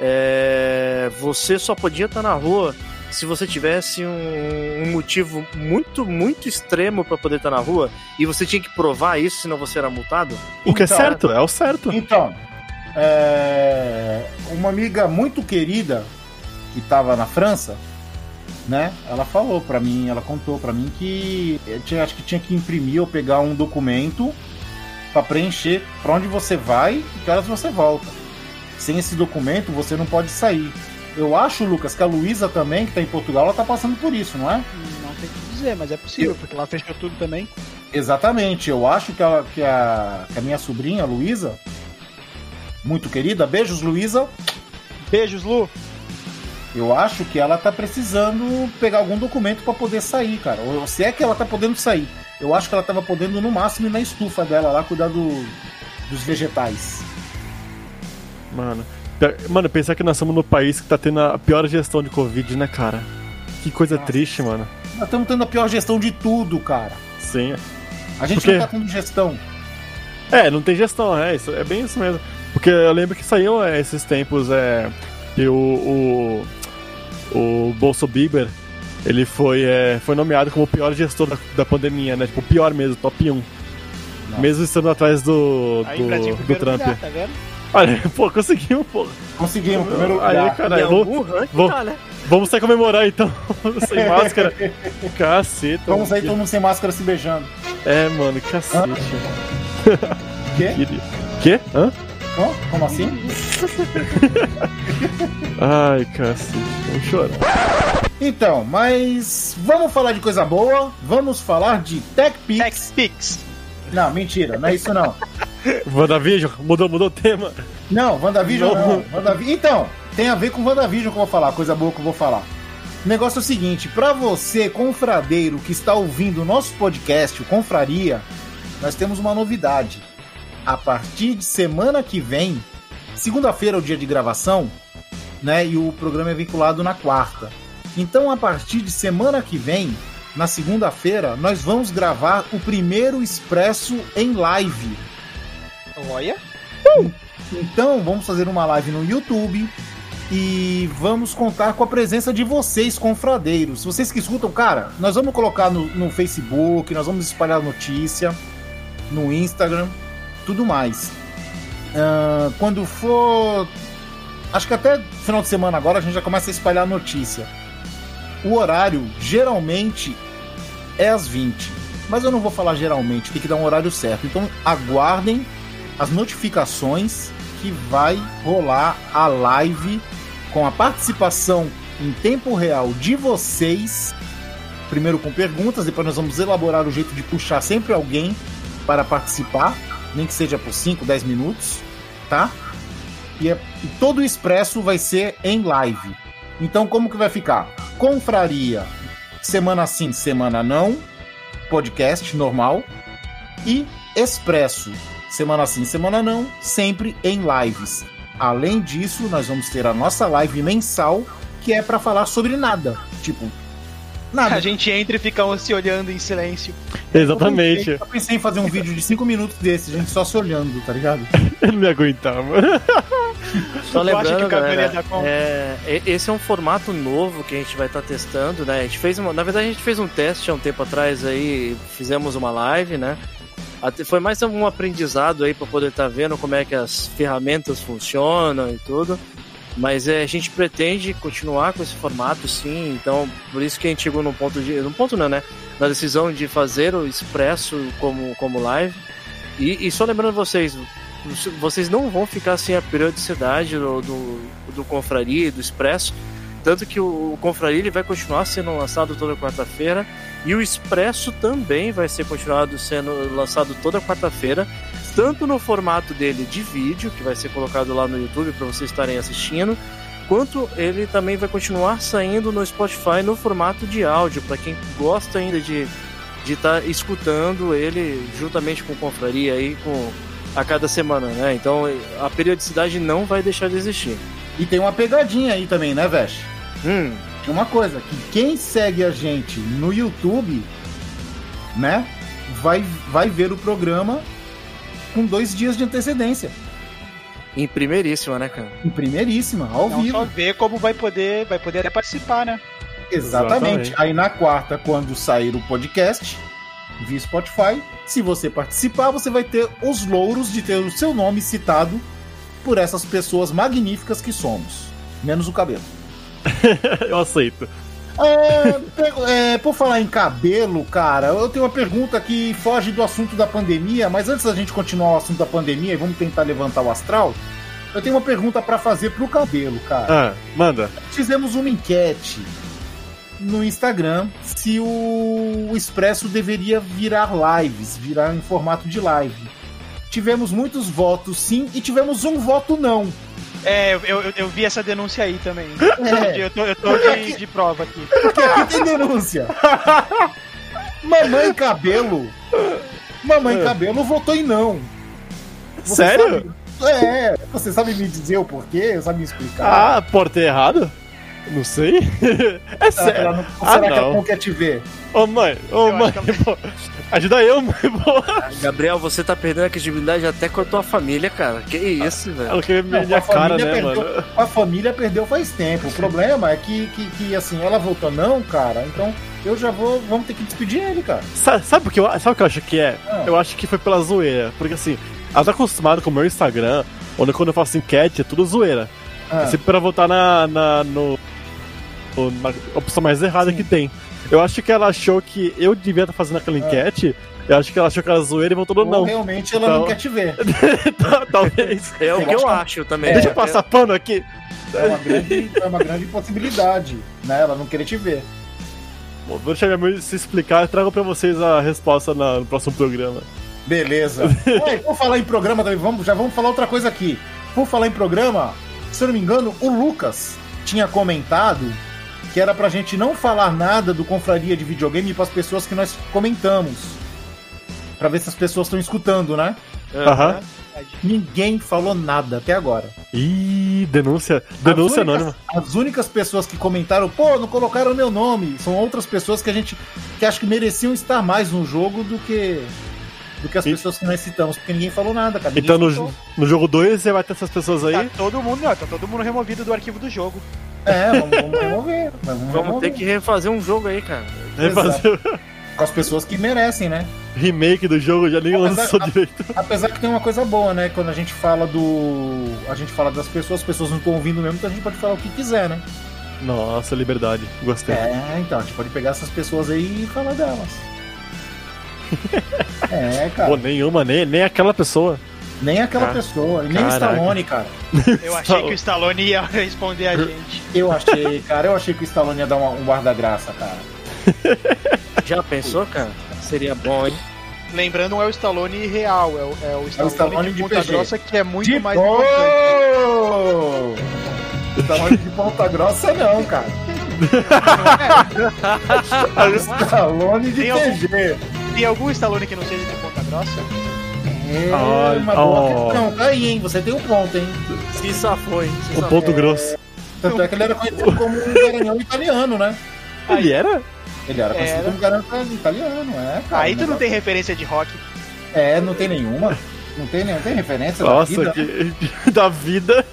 Speaker 7: É, você só podia estar na rua se você tivesse um, um motivo muito, muito extremo para poder estar na rua e você tinha que provar isso, senão você era multado?
Speaker 4: O que é
Speaker 3: Então,
Speaker 4: certo, é o certo.
Speaker 3: Então, é, uma amiga muito querida que estava na França, né? Ela falou pra mim, ela contou pra mim que eu tinha, acho que tinha que imprimir ou pegar um documento pra preencher pra onde você vai e que horas você volta. Sem esse documento você não pode sair. Eu acho, Lucas, que a Luísa também, que tá em Portugal, ela tá passando por isso, não é?
Speaker 5: Não tem o que dizer, mas é possível, porque lá fechou tudo também.
Speaker 3: Exatamente. Eu acho que a, que a, que a minha sobrinha, Luísa, muito querida, beijos, Luísa.
Speaker 5: Beijos, Lu.
Speaker 3: Eu acho que ela tá precisando pegar algum documento pra poder sair, cara. Ou se é que ela tá podendo sair. Eu acho que ela tava podendo, no máximo, ir na estufa dela lá, cuidar do- dos vegetais.
Speaker 4: Mano. Mano, pensar que nós estamos no país que tá tendo a pior gestão de Covid, né, cara? Que coisa
Speaker 3: Nossa.
Speaker 4: triste, mano.
Speaker 3: Nós estamos tendo a pior gestão de tudo, cara.
Speaker 4: Sim.
Speaker 3: A gente
Speaker 4: Por quê?
Speaker 3: não tá tendo gestão.
Speaker 4: É, não tem gestão, é, isso, é bem isso mesmo. Porque eu lembro que saiu é, esses tempos, é. Que o. O, o Bolso Bieber, ele foi, é, foi nomeado como o pior gestor da, da pandemia, né? Tipo, o pior mesmo, top 1.
Speaker 3: Nossa.
Speaker 4: Mesmo estando atrás do. Do, do Trump.
Speaker 5: lugar, tá vendo?
Speaker 4: Olha, <laughs> pô, conseguimos, pô.
Speaker 3: Conseguimos, primeiro
Speaker 4: Aí,
Speaker 3: lugar.
Speaker 4: cara,
Speaker 7: Em
Speaker 4: eu vou-
Speaker 7: ranking
Speaker 4: vou-
Speaker 7: tá, né?
Speaker 4: Vamos sair comemorar então, <laughs> sem máscara. <laughs> Caceta.
Speaker 3: Vamos aí todo mundo sem máscara se beijando.
Speaker 4: É, mano, cacete.
Speaker 3: Quê?
Speaker 4: Queria- Quê? Hã?
Speaker 3: Hã? Como assim?
Speaker 4: Ai, cacete. Vamos chorar.
Speaker 3: Então, mas vamos falar de coisa boa. Vamos falar de TechPix.
Speaker 5: TechPix.
Speaker 3: Não, mentira, não é isso não.
Speaker 4: WandaVision, mudou, mudou o tema.
Speaker 3: Não, WandaVision
Speaker 4: Não.
Speaker 3: não. WandaVi- Então, tem a ver com WandaVision que eu vou falar, coisa boa que eu vou falar. O negócio é o seguinte, pra você, confradeiro, que está ouvindo o nosso podcast, o Confraria, nós temos uma novidade. A partir de semana que vem, segunda-feira é o dia de gravação, né? E o programa é vinculado na quarta. Então, a partir de semana que vem, na segunda-feira, nós vamos gravar o primeiro Expresso em live.
Speaker 5: Olha.
Speaker 3: Então, vamos fazer uma live no YouTube e vamos contar com a presença de vocês, confradeiros. Vocês que escutam, cara, nós vamos colocar no, no Facebook, nós vamos espalhar notícia no Instagram, tudo mais. Ah, quando for. Acho que até final de semana agora a gente já começa a espalhar notícia. O horário geralmente é às 20. Mas eu não vou falar geralmente, tem que dar um horário certo. Então aguardem as notificações que vai rolar a live com a participação em tempo real de vocês. Primeiro com perguntas, depois nós vamos elaborar o jeito de puxar sempre alguém para participar, nem que seja por 5, 10 minutos, tá? E, é- e todo o expresso vai ser em live. Então como que vai ficar? Confraria, semana sim, semana não, podcast normal e expresso, semana sim, semana não, sempre em lives. Além disso, nós vamos ter a nossa live mensal, que é para falar sobre nada, tipo nada.
Speaker 5: A gente entra e fica se olhando em silêncio.
Speaker 4: Exatamente.
Speaker 3: Eu pensei em fazer um vídeo de 5 minutos desse, a gente só se olhando, tá ligado? <laughs>
Speaker 4: Eu não me aguentava. <laughs>
Speaker 7: Só lembrando, galera, é, esse é um formato novo que a gente vai estar testando, né? A gente fez uma, na verdade a gente fez um teste há um tempo atrás aí, fizemos uma live, né? Foi mais um aprendizado aí para poder estar vendo como é que as ferramentas funcionam e tudo. Mas é, a gente pretende continuar com esse formato, sim. Então, por isso que a gente chegou num ponto de, num ponto não, né? Na decisão de fazer o expresso como como live. E, e só lembrando vocês, vocês não vão ficar sem a periodicidade do, do, do Confraria do Expresso. Tanto que o, o Confraria ele vai continuar sendo lançado toda quarta-feira. E o Expresso também vai ser continuado sendo lançado toda quarta-feira. Tanto no formato dele de vídeo, que vai ser colocado lá no YouTube para vocês estarem assistindo. Quanto ele também vai continuar saindo no Spotify no formato de áudio, para quem gosta ainda de de estar escutando ele juntamente com o Confraria aí com a cada semana, né? Então a periodicidade não vai deixar de existir.
Speaker 3: E tem uma pegadinha aí também, né, Vesh?
Speaker 7: Hum,
Speaker 3: uma coisa, que quem segue a gente no YouTube, né, vai, vai ver o programa com dois dias de antecedência.
Speaker 7: Em primeiríssima, né, cara?
Speaker 3: Em primeiríssima, ao
Speaker 5: Não
Speaker 3: vivo.
Speaker 5: só ver como vai poder, vai poder até participar, né?
Speaker 3: Exatamente.
Speaker 4: Exatamente.
Speaker 3: Aí na quarta, quando sair o podcast via Spotify, se você participar, você vai ter os louros de ter o seu nome citado por essas pessoas magníficas que somos. Menos o cabelo. <laughs>
Speaker 4: Eu aceito.
Speaker 3: É, é, por falar em cabelo, cara, eu tenho uma pergunta que foge do assunto da pandemia, mas antes da gente continuar o assunto da pandemia e vamos tentar levantar o astral, eu tenho uma pergunta pra fazer pro cabelo, cara.
Speaker 4: Ah, manda.
Speaker 3: Fizemos uma enquete no Instagram se o Expresso deveria virar lives, virar em formato de live. Tivemos muitos votos sim e tivemos um voto não.
Speaker 5: É, eu, eu, eu vi essa denúncia aí também. <laughs>
Speaker 3: É.
Speaker 5: Eu tô, eu tô de, de prova aqui. <laughs>
Speaker 3: Porque aqui tem denúncia. <laughs> Mamãe Cabelo. Mamãe Cabelo votou em não. Você
Speaker 4: Sério?
Speaker 3: sabe- é, você sabe me dizer o porquê? Sabe me explicar?
Speaker 4: Ah, portei errado? Não sei. <laughs> É
Speaker 3: que, ela
Speaker 4: sério.
Speaker 3: não,
Speaker 4: Ah,
Speaker 3: será que ela
Speaker 4: não.
Speaker 3: não quer te ver?
Speaker 4: Ô mãe, ô
Speaker 5: Eu
Speaker 4: mãe, pô, ajuda eu, mãe, pô.
Speaker 7: Gabriel, você tá perdendo a credibilidade até com a tua família, cara. Que isso, velho.
Speaker 4: Ela queria
Speaker 3: Não,
Speaker 4: ver minha
Speaker 3: com a
Speaker 4: cara,
Speaker 3: família
Speaker 4: né,
Speaker 3: perdeu,
Speaker 4: mano?
Speaker 3: A família perdeu faz tempo. O problema é que, que, que, assim, ela votou não, cara. Então eu já vou. Vamos ter que despedir ele, cara.
Speaker 4: Sa- Sabe, o que eu, sabe o que eu acho que é?
Speaker 3: Ah.
Speaker 4: Eu acho que foi pela zoeira. Porque assim, ela tá acostumada com o meu Instagram, onde quando eu faço enquete é tudo zoeira.
Speaker 3: Ah,
Speaker 4: É sempre pra votar na, na, no, na opção mais errada
Speaker 3: Sim.
Speaker 4: que tem. Eu acho que ela achou que eu devia estar fazendo aquela enquete. Eu acho que ela achou que era zoeira e votou no não.
Speaker 3: realmente ela não
Speaker 4: Então-
Speaker 3: quer te ver. <laughs>
Speaker 4: Talvez.
Speaker 7: É o que eu
Speaker 3: acho-
Speaker 7: também.
Speaker 4: Deixa
Speaker 7: É,
Speaker 4: eu passar pano aqui.
Speaker 3: É uma grande, é uma grande possibilidade, né? Ela não querer te ver.
Speaker 4: Bom, vou deixar minha mãe se explicar e trago pra vocês a resposta na- no próximo programa.
Speaker 3: Beleza. <laughs> Ué, por falar em programa também, vamos, já vamos falar outra coisa aqui. Por falar em programa, se eu não me engano, o Lucas tinha comentado que era pra gente não falar nada do Confraria de Videogame pras pessoas que nós comentamos. Pra ver se as pessoas estão escutando, né?
Speaker 4: Aham.
Speaker 3: Ninguém falou nada até agora.
Speaker 4: Ih, denúncia. Denúncia
Speaker 3: As únicas-
Speaker 4: anônima.
Speaker 3: As únicas pessoas que comentaram, pô, não colocaram meu nome, são outras pessoas que a gente que acho que mereciam estar mais no jogo do que do que as
Speaker 4: E-
Speaker 3: pessoas que nós citamos, porque ninguém falou nada, cara. Ninguém
Speaker 4: Então no, no jogo 2 você vai ter essas pessoas aí.
Speaker 5: Tá todo mundo, não, tá todo mundo removido do arquivo do jogo.
Speaker 3: É, vamos, vamos remover. Vamos,
Speaker 7: Vamos
Speaker 3: remover.
Speaker 7: ter que refazer um jogo aí, cara.
Speaker 4: Refazer
Speaker 3: Com as pessoas que merecem, né?
Speaker 4: remake do jogo, já nem
Speaker 3: Mas
Speaker 4: lançou
Speaker 3: a-
Speaker 4: direito.
Speaker 3: Apesar que tem uma coisa boa, né? Quando a gente fala do. A gente fala das pessoas, as pessoas não estão ouvindo mesmo, então a gente pode falar o que quiser, né?
Speaker 4: Nossa, liberdade. Gostei.
Speaker 3: É, então, a gente pode pegar essas pessoas aí e falar delas. <laughs> É, cara.
Speaker 4: Pô, nenhuma, nem, nem aquela pessoa.
Speaker 3: Nem aquela
Speaker 7: Cara,
Speaker 3: pessoa, nem o
Speaker 4: caraca.
Speaker 3: Stallone, cara.
Speaker 5: Eu achei que o Stallone ia responder a gente.
Speaker 3: Eu achei, cara, eu achei que o Stallone ia dar uma- um guarda-graça, cara. <laughs>
Speaker 7: Já pensou, cara? Seria bom, hein?
Speaker 5: Lembrando, não é o Stallone real, é o, é o Stallone,
Speaker 3: Stallone
Speaker 5: de
Speaker 3: de
Speaker 5: Ponta
Speaker 3: PG.
Speaker 5: Grossa, que é muito
Speaker 3: de
Speaker 5: mais importante.
Speaker 3: Oh! Stallone de ponta grossa não, cara. <laughs> Stallone de
Speaker 5: Tem algum-
Speaker 3: PG.
Speaker 5: Tem algum Stallone que não seja de Ponta Grossa?
Speaker 3: É,
Speaker 4: Olha,
Speaker 3: uma boa
Speaker 4: ó.
Speaker 3: questão. Tá aí, hein? Você tem um ponto, hein?
Speaker 7: Se safou, hein? Se
Speaker 4: O ponto grosso.
Speaker 3: Tanto é que ele era conhecido como um garanhão italiano, né?
Speaker 4: Ele era?
Speaker 3: Ele era conhecido
Speaker 5: Era.
Speaker 3: como garanhão italiano, é, cara.
Speaker 5: Aí tu não tem referência de rock.
Speaker 3: É, não tem nenhuma. Não tem, não tem referência da
Speaker 4: Nossa,
Speaker 3: vida.
Speaker 4: que... <laughs> da vida.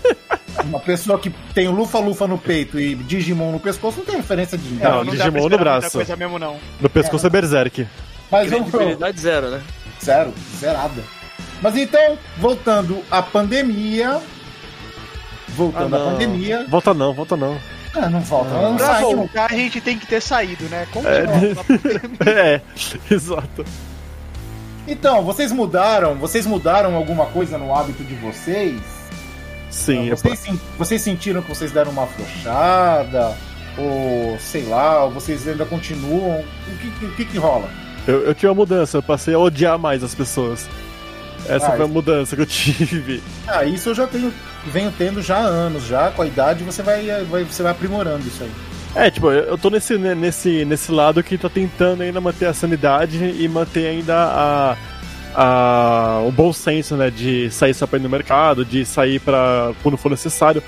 Speaker 3: Uma pessoa que tem lufa-lufa no peito e Digimon no pescoço não tem referência de
Speaker 4: Não,
Speaker 5: dá pra
Speaker 4: Digimon no braço.
Speaker 5: coisa mesmo, não.
Speaker 4: No pescoço é, Berserk.
Speaker 3: Mas vamos
Speaker 7: Credibilidade zero, né?
Speaker 3: Zero, zerada. Mas então, voltando à pandemia. Voltando
Speaker 4: Ah,
Speaker 3: à
Speaker 4: não.
Speaker 3: pandemia.
Speaker 4: Volta não, volta não.
Speaker 3: Ah, não volta. Não
Speaker 5: Pra
Speaker 3: sai, não.
Speaker 5: voltar, a gente tem que ter saído, né?
Speaker 4: É,
Speaker 5: Continua.
Speaker 4: é, <laughs> <laughs> exato.
Speaker 3: Então, vocês mudaram? Vocês mudaram alguma coisa no hábito de vocês?
Speaker 4: Sim, é
Speaker 3: vocês, sen- vocês sentiram que vocês deram uma afrouxada? Ou sei lá, ou vocês ainda continuam? O que, que- o que, que rola?
Speaker 4: eu, eu tive uma mudança, eu passei a odiar mais as pessoas. Essa
Speaker 3: Ah,
Speaker 4: foi a mudança que eu tive.
Speaker 3: Ah, isso eu já tenho, venho tendo já há anos, já com a idade você vai, vai- você vai aprimorando isso aí.
Speaker 4: É, tipo, eu tô nesse, né, nesse, nesse lado que tá tentando ainda manter a sanidade e manter ainda a, a, o bom senso, né? De sair só pra ir no mercado, de sair pra quando for necessário.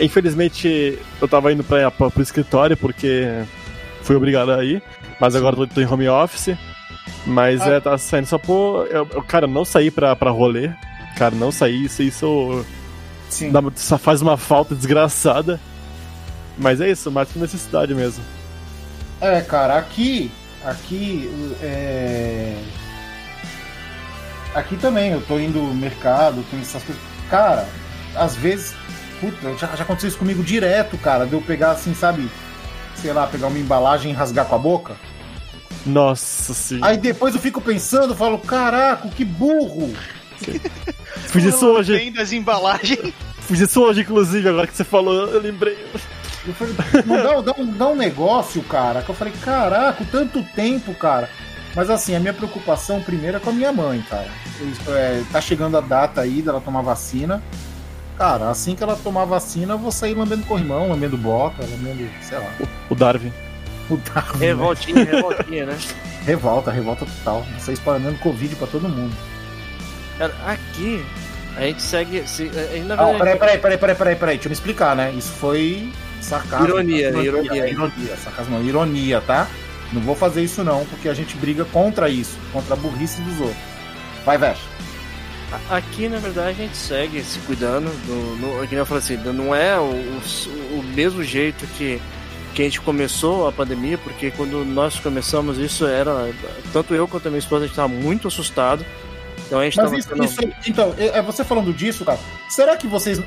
Speaker 4: Infelizmente, eu tava indo pra, pra, pro escritório porque fui obrigado a ir, mas agora eu tô em home office. Mas
Speaker 3: Ah.
Speaker 4: é, tá saindo só por. Eu, eu, cara, não sair pra, pra rolê. Cara, não sair, isso, isso
Speaker 3: Sim.
Speaker 4: dá, só faz uma falta desgraçada. Mas é isso, mais por necessidade mesmo.
Speaker 3: É, cara, aqui. Aqui. É... Aqui também, eu tô indo no mercado, tem essas coisas. Cara, às vezes. Puta, já, já aconteceu isso comigo direto, cara. De eu pegar assim, sabe? Sei lá, pegar uma embalagem e rasgar com a boca.
Speaker 4: Nossa sim.
Speaker 3: Aí depois eu fico pensando, falo, caraca, que burro!
Speaker 4: Fiz isso hoje.
Speaker 5: Tem das embalagens.
Speaker 4: Fiz isso hoje, inclusive, agora que você falou, eu lembrei.
Speaker 3: Eu falei, não dá, dá, um, dá um negócio, cara, que eu falei, caraca, tanto tempo, cara. Mas assim, a minha preocupação primeiro é com a minha mãe, cara. Eu- é, tá chegando a data aí dela tomar vacina. Cara, assim que ela tomar vacina, eu vou sair lambendo corrimão, lambendo bota, lambendo, sei lá.
Speaker 4: O Darwin.
Speaker 3: O Darwin, né?
Speaker 7: Revoltinha, revoltinha, né? <laughs>
Speaker 3: Revolta, revolta total. Sair espalhando Covid pra todo mundo.
Speaker 7: Cara, aqui a gente segue. Se, é, na
Speaker 3: Ah, peraí, peraí, peraí, peraí, peraí, peraí, deixa eu me explicar, né? Isso foi sarcasmo.
Speaker 7: Ironia,
Speaker 3: tá?
Speaker 7: ironia.
Speaker 3: ironia, sarcasmo, não, ironia, tá? Não vou fazer isso não, porque a gente briga contra isso, contra a burrice dos outros. Vai, Vesh.
Speaker 7: A- Aqui, na verdade, a gente segue se cuidando. No, no, que nem eu falei assim, não é o, o, o mesmo jeito que, que a gente começou a pandemia, porque quando nós começamos isso era. Tanto eu quanto a minha esposa, a gente estava muito assustado. Então a gente
Speaker 3: Mas
Speaker 7: estava
Speaker 3: isso, então, é é você falando disso, cara. Será que vocês,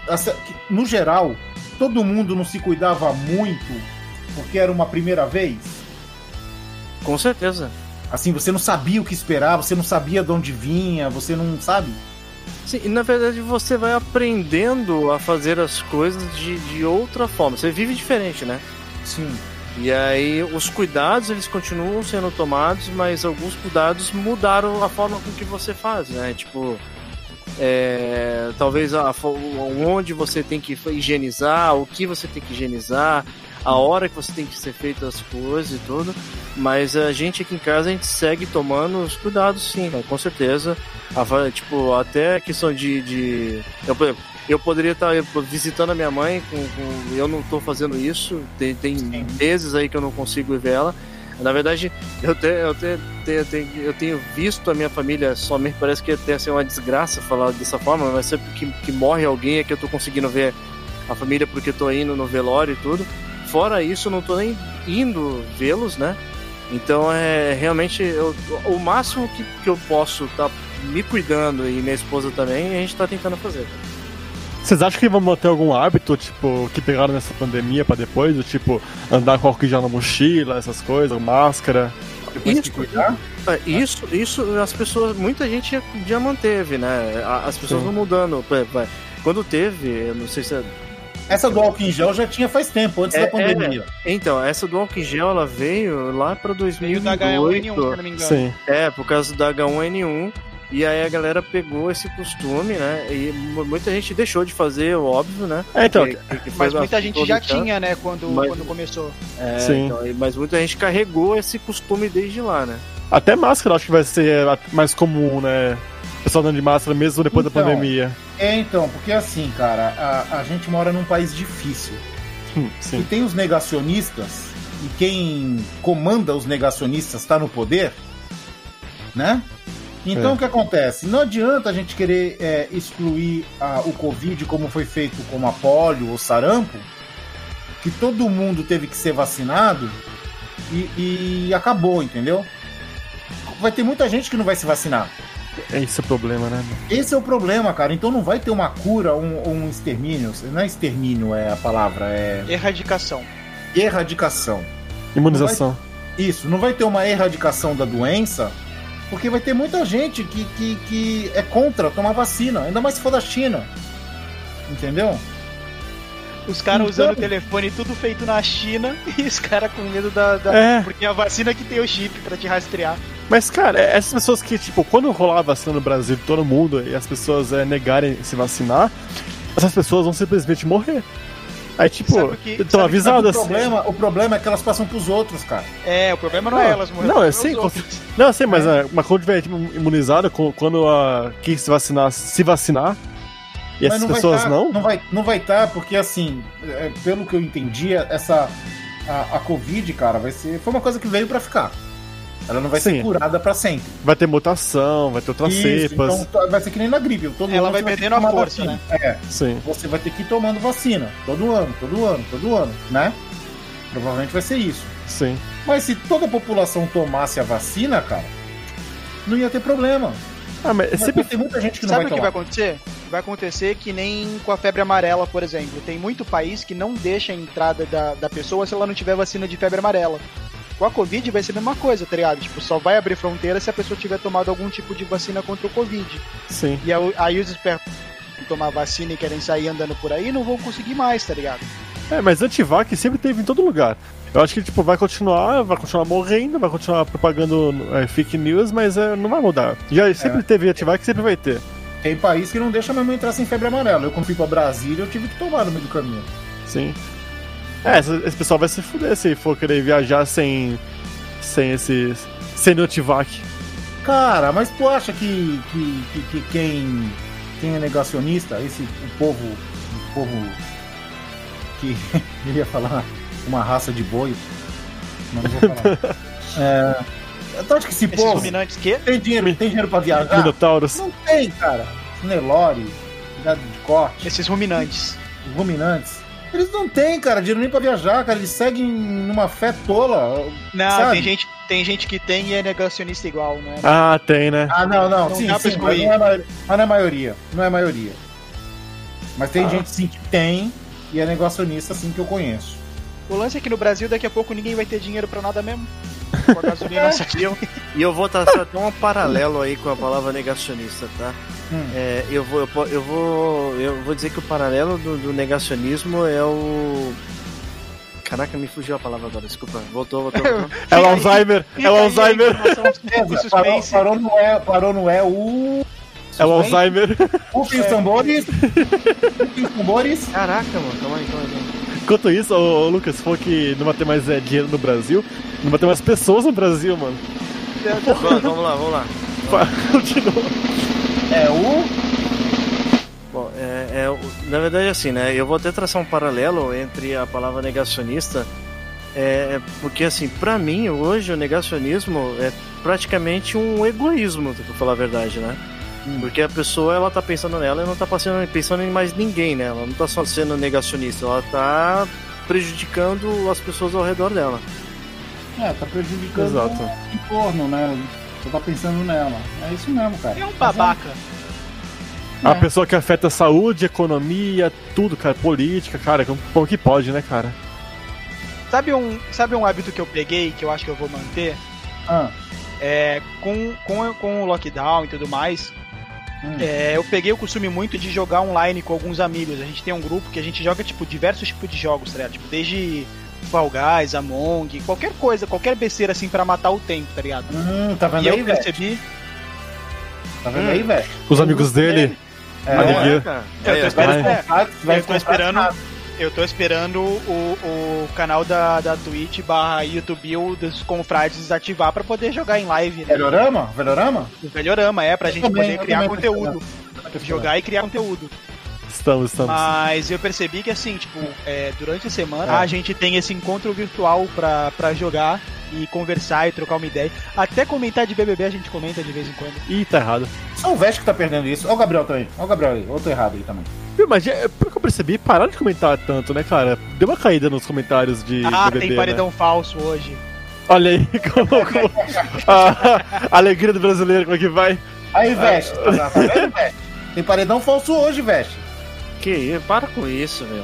Speaker 3: no geral, todo mundo não se cuidava muito porque era uma primeira vez?
Speaker 7: Com certeza.
Speaker 3: Assim, você não sabia o que esperar, você não sabia de onde vinha, você não sabe?
Speaker 7: Sim, e na verdade você vai aprendendo a fazer as coisas de, de outra forma. Você vive diferente, né?
Speaker 3: Sim.
Speaker 7: E aí os cuidados eles continuam sendo tomados, mas alguns cuidados mudaram a forma com que você faz, né? Tipo, é, talvez a, onde você tem que higienizar, o que você tem que higienizar, a hora que você tem que ser feito as coisas e tudo. Mas a gente aqui em casa a gente segue tomando os cuidados, sim, né? com certeza. A tipo, até a questão de, de eu, por eu poderia estar visitando a minha mãe, com, com- eu não estou fazendo isso, tem, tem
Speaker 3: Sim.
Speaker 7: meses aí que eu não consigo ver ela. Na verdade, eu, te, eu, te, te- te- eu tenho visto a minha família somente, parece que até ser uma desgraça falar dessa forma, mas sempre que, que morre alguém é que eu tô conseguindo ver a família porque tô indo no velório e tudo. Fora isso, eu não tô nem indo vê-los, né? Então é realmente eu, o máximo que, que eu posso estar me cuidando e minha esposa também, a gente tá tentando fazer.
Speaker 4: Vocês acham que vão manter algum hábito, tipo, que pegaram nessa pandemia pra depois? Do tipo, andar com álcool gel na mochila, essas coisas, máscara?
Speaker 3: Depois
Speaker 7: Isso.
Speaker 3: cuidar.
Speaker 7: É, Isso, isso as pessoas, muita gente já, já manteve, né? As pessoas
Speaker 4: Sim.
Speaker 7: vão mudando. É, Quando teve, eu não sei se é
Speaker 3: Essa do álcool em gel já tinha faz tempo, antes
Speaker 7: É,
Speaker 3: da pandemia.
Speaker 7: Então, essa do álcool em gel, ela veio lá pra
Speaker 5: Veio da
Speaker 7: 2008.
Speaker 5: H1N1, se eu não me engano.
Speaker 4: Sim.
Speaker 7: É, por causa da H1N1. E aí a galera pegou esse costume, né? E mu- muita gente deixou de fazer, óbvio, né?
Speaker 4: É, então,
Speaker 7: Que- que-
Speaker 5: Mas muita gente já
Speaker 7: produção.
Speaker 5: tinha, né, quando,
Speaker 7: Mas-
Speaker 5: quando começou.
Speaker 7: É,
Speaker 4: Sim.
Speaker 7: então, e- mas muita gente carregou esse costume desde lá, né?
Speaker 4: até máscara acho que vai ser mais comum, né? O pessoal andando de máscara mesmo depois da
Speaker 3: Então.
Speaker 4: pandemia.
Speaker 3: É, então, porque assim, cara, a, a gente mora num país difícil.
Speaker 4: Hum,
Speaker 3: E
Speaker 4: sim.
Speaker 3: tem os negacionistas, e quem comanda os negacionistas está no poder, né? Então
Speaker 4: É.
Speaker 3: o que acontece? Não adianta a gente querer é, excluir a- o Covid como foi feito com a polio ou sarampo, que todo mundo teve que ser vacinado e, e acabou, entendeu? Vai ter muita gente que não vai se vacinar.
Speaker 4: É esse o problema, né?
Speaker 3: Esse é o problema, cara. Então não vai ter uma cura ou um, ou um extermínio. Não é extermínio é a palavra, é
Speaker 5: Erradicação.
Speaker 3: erradicação.
Speaker 4: Imunização.
Speaker 3: Isso, não vai ter uma erradicação da doença, porque vai ter muita gente que, que, que é contra tomar vacina, ainda mais se for da China. Entendeu?
Speaker 5: Os caras
Speaker 3: Então-
Speaker 5: usando o telefone tudo feito na China <laughs> e os caras com medo da, da-
Speaker 4: É.
Speaker 5: Porque a vacina que tem o chip pra te rastrear.
Speaker 4: Mas, cara, é- essas pessoas que, tipo, quando rolar a vacina no Brasil de todo mundo e as pessoas é, negarem se vacinar, essas pessoas vão simplesmente morrer. Aí, tipo,
Speaker 5: Sabe o que-
Speaker 4: estão
Speaker 5: sabe-
Speaker 4: avisadas
Speaker 3: o,
Speaker 4: assim.
Speaker 3: problema, o problema é que elas passam pros outros, cara.
Speaker 5: É, o problema não,
Speaker 4: Não,
Speaker 5: é elas morrendo.
Speaker 4: não, é
Speaker 5: os
Speaker 4: com
Speaker 5: outros.
Speaker 4: Não, eu sei, mas, é, mas quando tiver tipo, imunizado, co- quando a quem se vacinar se vacinar e essas
Speaker 3: Mas não
Speaker 4: pessoas
Speaker 3: vai tá,
Speaker 4: não,
Speaker 3: Não vai não vai estar, porque assim, é, pelo que eu entendi, essa. A, a Covid, cara, vai ser. Foi uma coisa que veio pra ficar. Ela não vai
Speaker 4: Sim.
Speaker 3: ser curada pra sempre.
Speaker 4: Vai ter mutação, vai ter outras
Speaker 3: Isso,
Speaker 4: cepas.
Speaker 3: então tá- vai ser que nem na gripe. Todo
Speaker 5: Ela
Speaker 3: ano
Speaker 5: vai perdendo a força,
Speaker 3: vacina. É,
Speaker 4: Sim.
Speaker 3: você vai ter que ir tomando vacina. Todo ano, todo ano, todo ano, né? Provavelmente vai ser isso.
Speaker 4: Sim.
Speaker 3: Mas se toda a população tomasse a vacina, cara, não ia ter problema.
Speaker 4: Ah, mas
Speaker 3: Mas
Speaker 4: sempre.
Speaker 3: tem muita gente que não
Speaker 5: Sabe
Speaker 3: vai
Speaker 5: o que vai
Speaker 3: tomar.
Speaker 5: acontecer? Vai acontecer que nem com a febre amarela, por exemplo. Tem muito país que não deixa a entrada da, da pessoa se ela não tiver vacina de febre amarela. Com a Covid vai ser a mesma coisa, tá ligado? Tipo, só vai abrir fronteira se a pessoa tiver tomado algum tipo de vacina contra o Covid.
Speaker 4: Sim.
Speaker 5: E aí aí os espertos que tomar vacina e querem sair andando por aí não vão conseguir mais, tá ligado?
Speaker 4: É, mas antivac sempre teve em todo lugar. Eu acho que tipo, vai continuar, vai continuar morrendo, vai continuar propagando é, fake news, mas é, não vai mudar. Já sempre teve antivac, sempre vai ter.
Speaker 3: Tem país que não deixa mesmo entrar sem febre amarela. Eu, quando fui pra Brasília, eu tive que tomar no meio do caminho.
Speaker 4: Sim. É, esse, pessoal vai se fuder se for querer viajar sem. sem esse. sem o antivac.
Speaker 3: Cara, mas tu acha que, que, que, que quem, quem é negacionista, esse o povo, o povo que <laughs> ia falar uma raça de boi, mas não vou falar. <laughs> é, tu acha que esse
Speaker 5: Esses
Speaker 3: povo
Speaker 5: ruminantes que?
Speaker 3: tem dinheiro, tem dinheiro pra viajar?
Speaker 4: Minotauros.
Speaker 3: Não tem, cara. Nelore, gado de corte,
Speaker 5: Esses ruminantes.
Speaker 3: ruminantes. Eles não têm, cara, dinheiro nem pra viajar, cara. Eles seguem numa fé tola.
Speaker 5: Não,
Speaker 3: Sabe?
Speaker 5: tem gente, tem gente que tem e é negacionista igual, né?
Speaker 4: Ah, tem, né?
Speaker 3: Ah, não, não,
Speaker 5: Não
Speaker 3: sim, sim, mas não, é, maioria- mas não é maioria. Não é maioria. Mas
Speaker 5: Ah.
Speaker 3: tem gente sim que tem e é negacionista assim que eu conheço.
Speaker 5: O lance é que no Brasil daqui a pouco ninguém vai ter dinheiro pra nada mesmo. Com a gasolina. <laughs>
Speaker 7: E eu vou traçar até um paralelo aí com a palavra negacionista, tá?
Speaker 3: Hum.
Speaker 7: É, eu, vou, eu, eu vou eu vou dizer que o paralelo do, do negacionismo é o. Caraca, me fugiu a palavra agora, desculpa. Voltou, voltou, <laughs> voltou.
Speaker 4: É o Alzheimer, é o Alzheimer,
Speaker 3: Beleza, parou, parou, no é, parou no é o.
Speaker 4: é o Alzheimer.
Speaker 3: Rufem os tambores. <laughs> Rufem os tambores.
Speaker 7: Caraca, mano, calma aí, calma aí.
Speaker 4: Enquanto isso, o Lucas falou que não vai ter mais é, dinheiro no Brasil, não vai ter mais pessoas no Brasil, mano.
Speaker 7: Vamos, vamos lá, vamos lá.
Speaker 4: Continua.
Speaker 3: É o.
Speaker 7: Bom, é, é na verdade, assim, né? Eu vou até traçar um paralelo entre a palavra negacionista, é, porque, assim, pra mim, hoje, o negacionismo é praticamente um egoísmo, pra falar a verdade, né? Porque a pessoa, ela tá pensando nela e não tá passando, pensando em mais ninguém, né? Ela não tá só sendo negacionista, ela tá prejudicando as pessoas ao redor dela.
Speaker 3: É, tá prejudicando
Speaker 4: Exato.
Speaker 3: o entorno, né? Você tá pensando nela. É isso mesmo, cara.
Speaker 5: É um babaca.
Speaker 4: A
Speaker 3: É.
Speaker 4: pessoa que afeta a saúde, economia, tudo, cara, política, cara, como que pode, né, cara?
Speaker 5: Sabe um, sabe um hábito que eu peguei que eu acho que eu vou manter?
Speaker 3: Ah,
Speaker 5: É, com, com, com o lockdown e tudo mais,
Speaker 3: hum.
Speaker 5: é, eu peguei o costume muito de jogar online com alguns amigos. A gente tem um grupo que a gente joga, tipo, diversos tipos de jogos, tá ligado? Tipo, desde Fall Guys, Among, qualquer coisa, qualquer besteira assim pra matar o tempo, tá ligado?
Speaker 3: Hum, tá vendo
Speaker 5: E
Speaker 3: aí,
Speaker 5: eu percebi.
Speaker 3: Tá vendo aí, velho?
Speaker 4: Os amigos dele,
Speaker 3: É.
Speaker 5: Eu tô esperando,
Speaker 3: vai
Speaker 5: é,
Speaker 3: vai
Speaker 5: eu tô esperando. Eu tô esperando o, o canal da, da Twitch barra YouTube dos confrades desativar pra poder jogar em live. Né?
Speaker 3: Velhorama? Velhorama?
Speaker 5: O Velhorama, é, pra gente
Speaker 3: também,
Speaker 5: poder
Speaker 3: eu
Speaker 5: criar conteúdo. Jogar e criar conteúdo.
Speaker 4: Estamos, estamos.
Speaker 5: Mas eu percebi que assim, tipo, é, durante a semana a gente tem esse encontro virtual pra, pra jogar e conversar e trocar uma ideia. Até comentar de BBB a gente comenta de vez em quando.
Speaker 4: Ih, tá errado.
Speaker 3: Só o Vest que tá perdendo isso. Olha o Gabriel também. Olha o Gabriel aí. Outro errado aí também.
Speaker 4: Viu, mas é, pelo que eu percebi, pararam de comentar tanto, né, cara? Deu uma caída nos comentários de
Speaker 5: ah,
Speaker 4: BBB,
Speaker 5: tem paredão falso hoje.
Speaker 4: né? Olha aí, <laughs> como, como- a, a alegria do brasileiro, como é que vai?
Speaker 3: Aí, Vest. Tá, tá vendo, Vest? Tem paredão falso hoje, Vest.
Speaker 7: Que isso? Para com isso, <laughs> meu.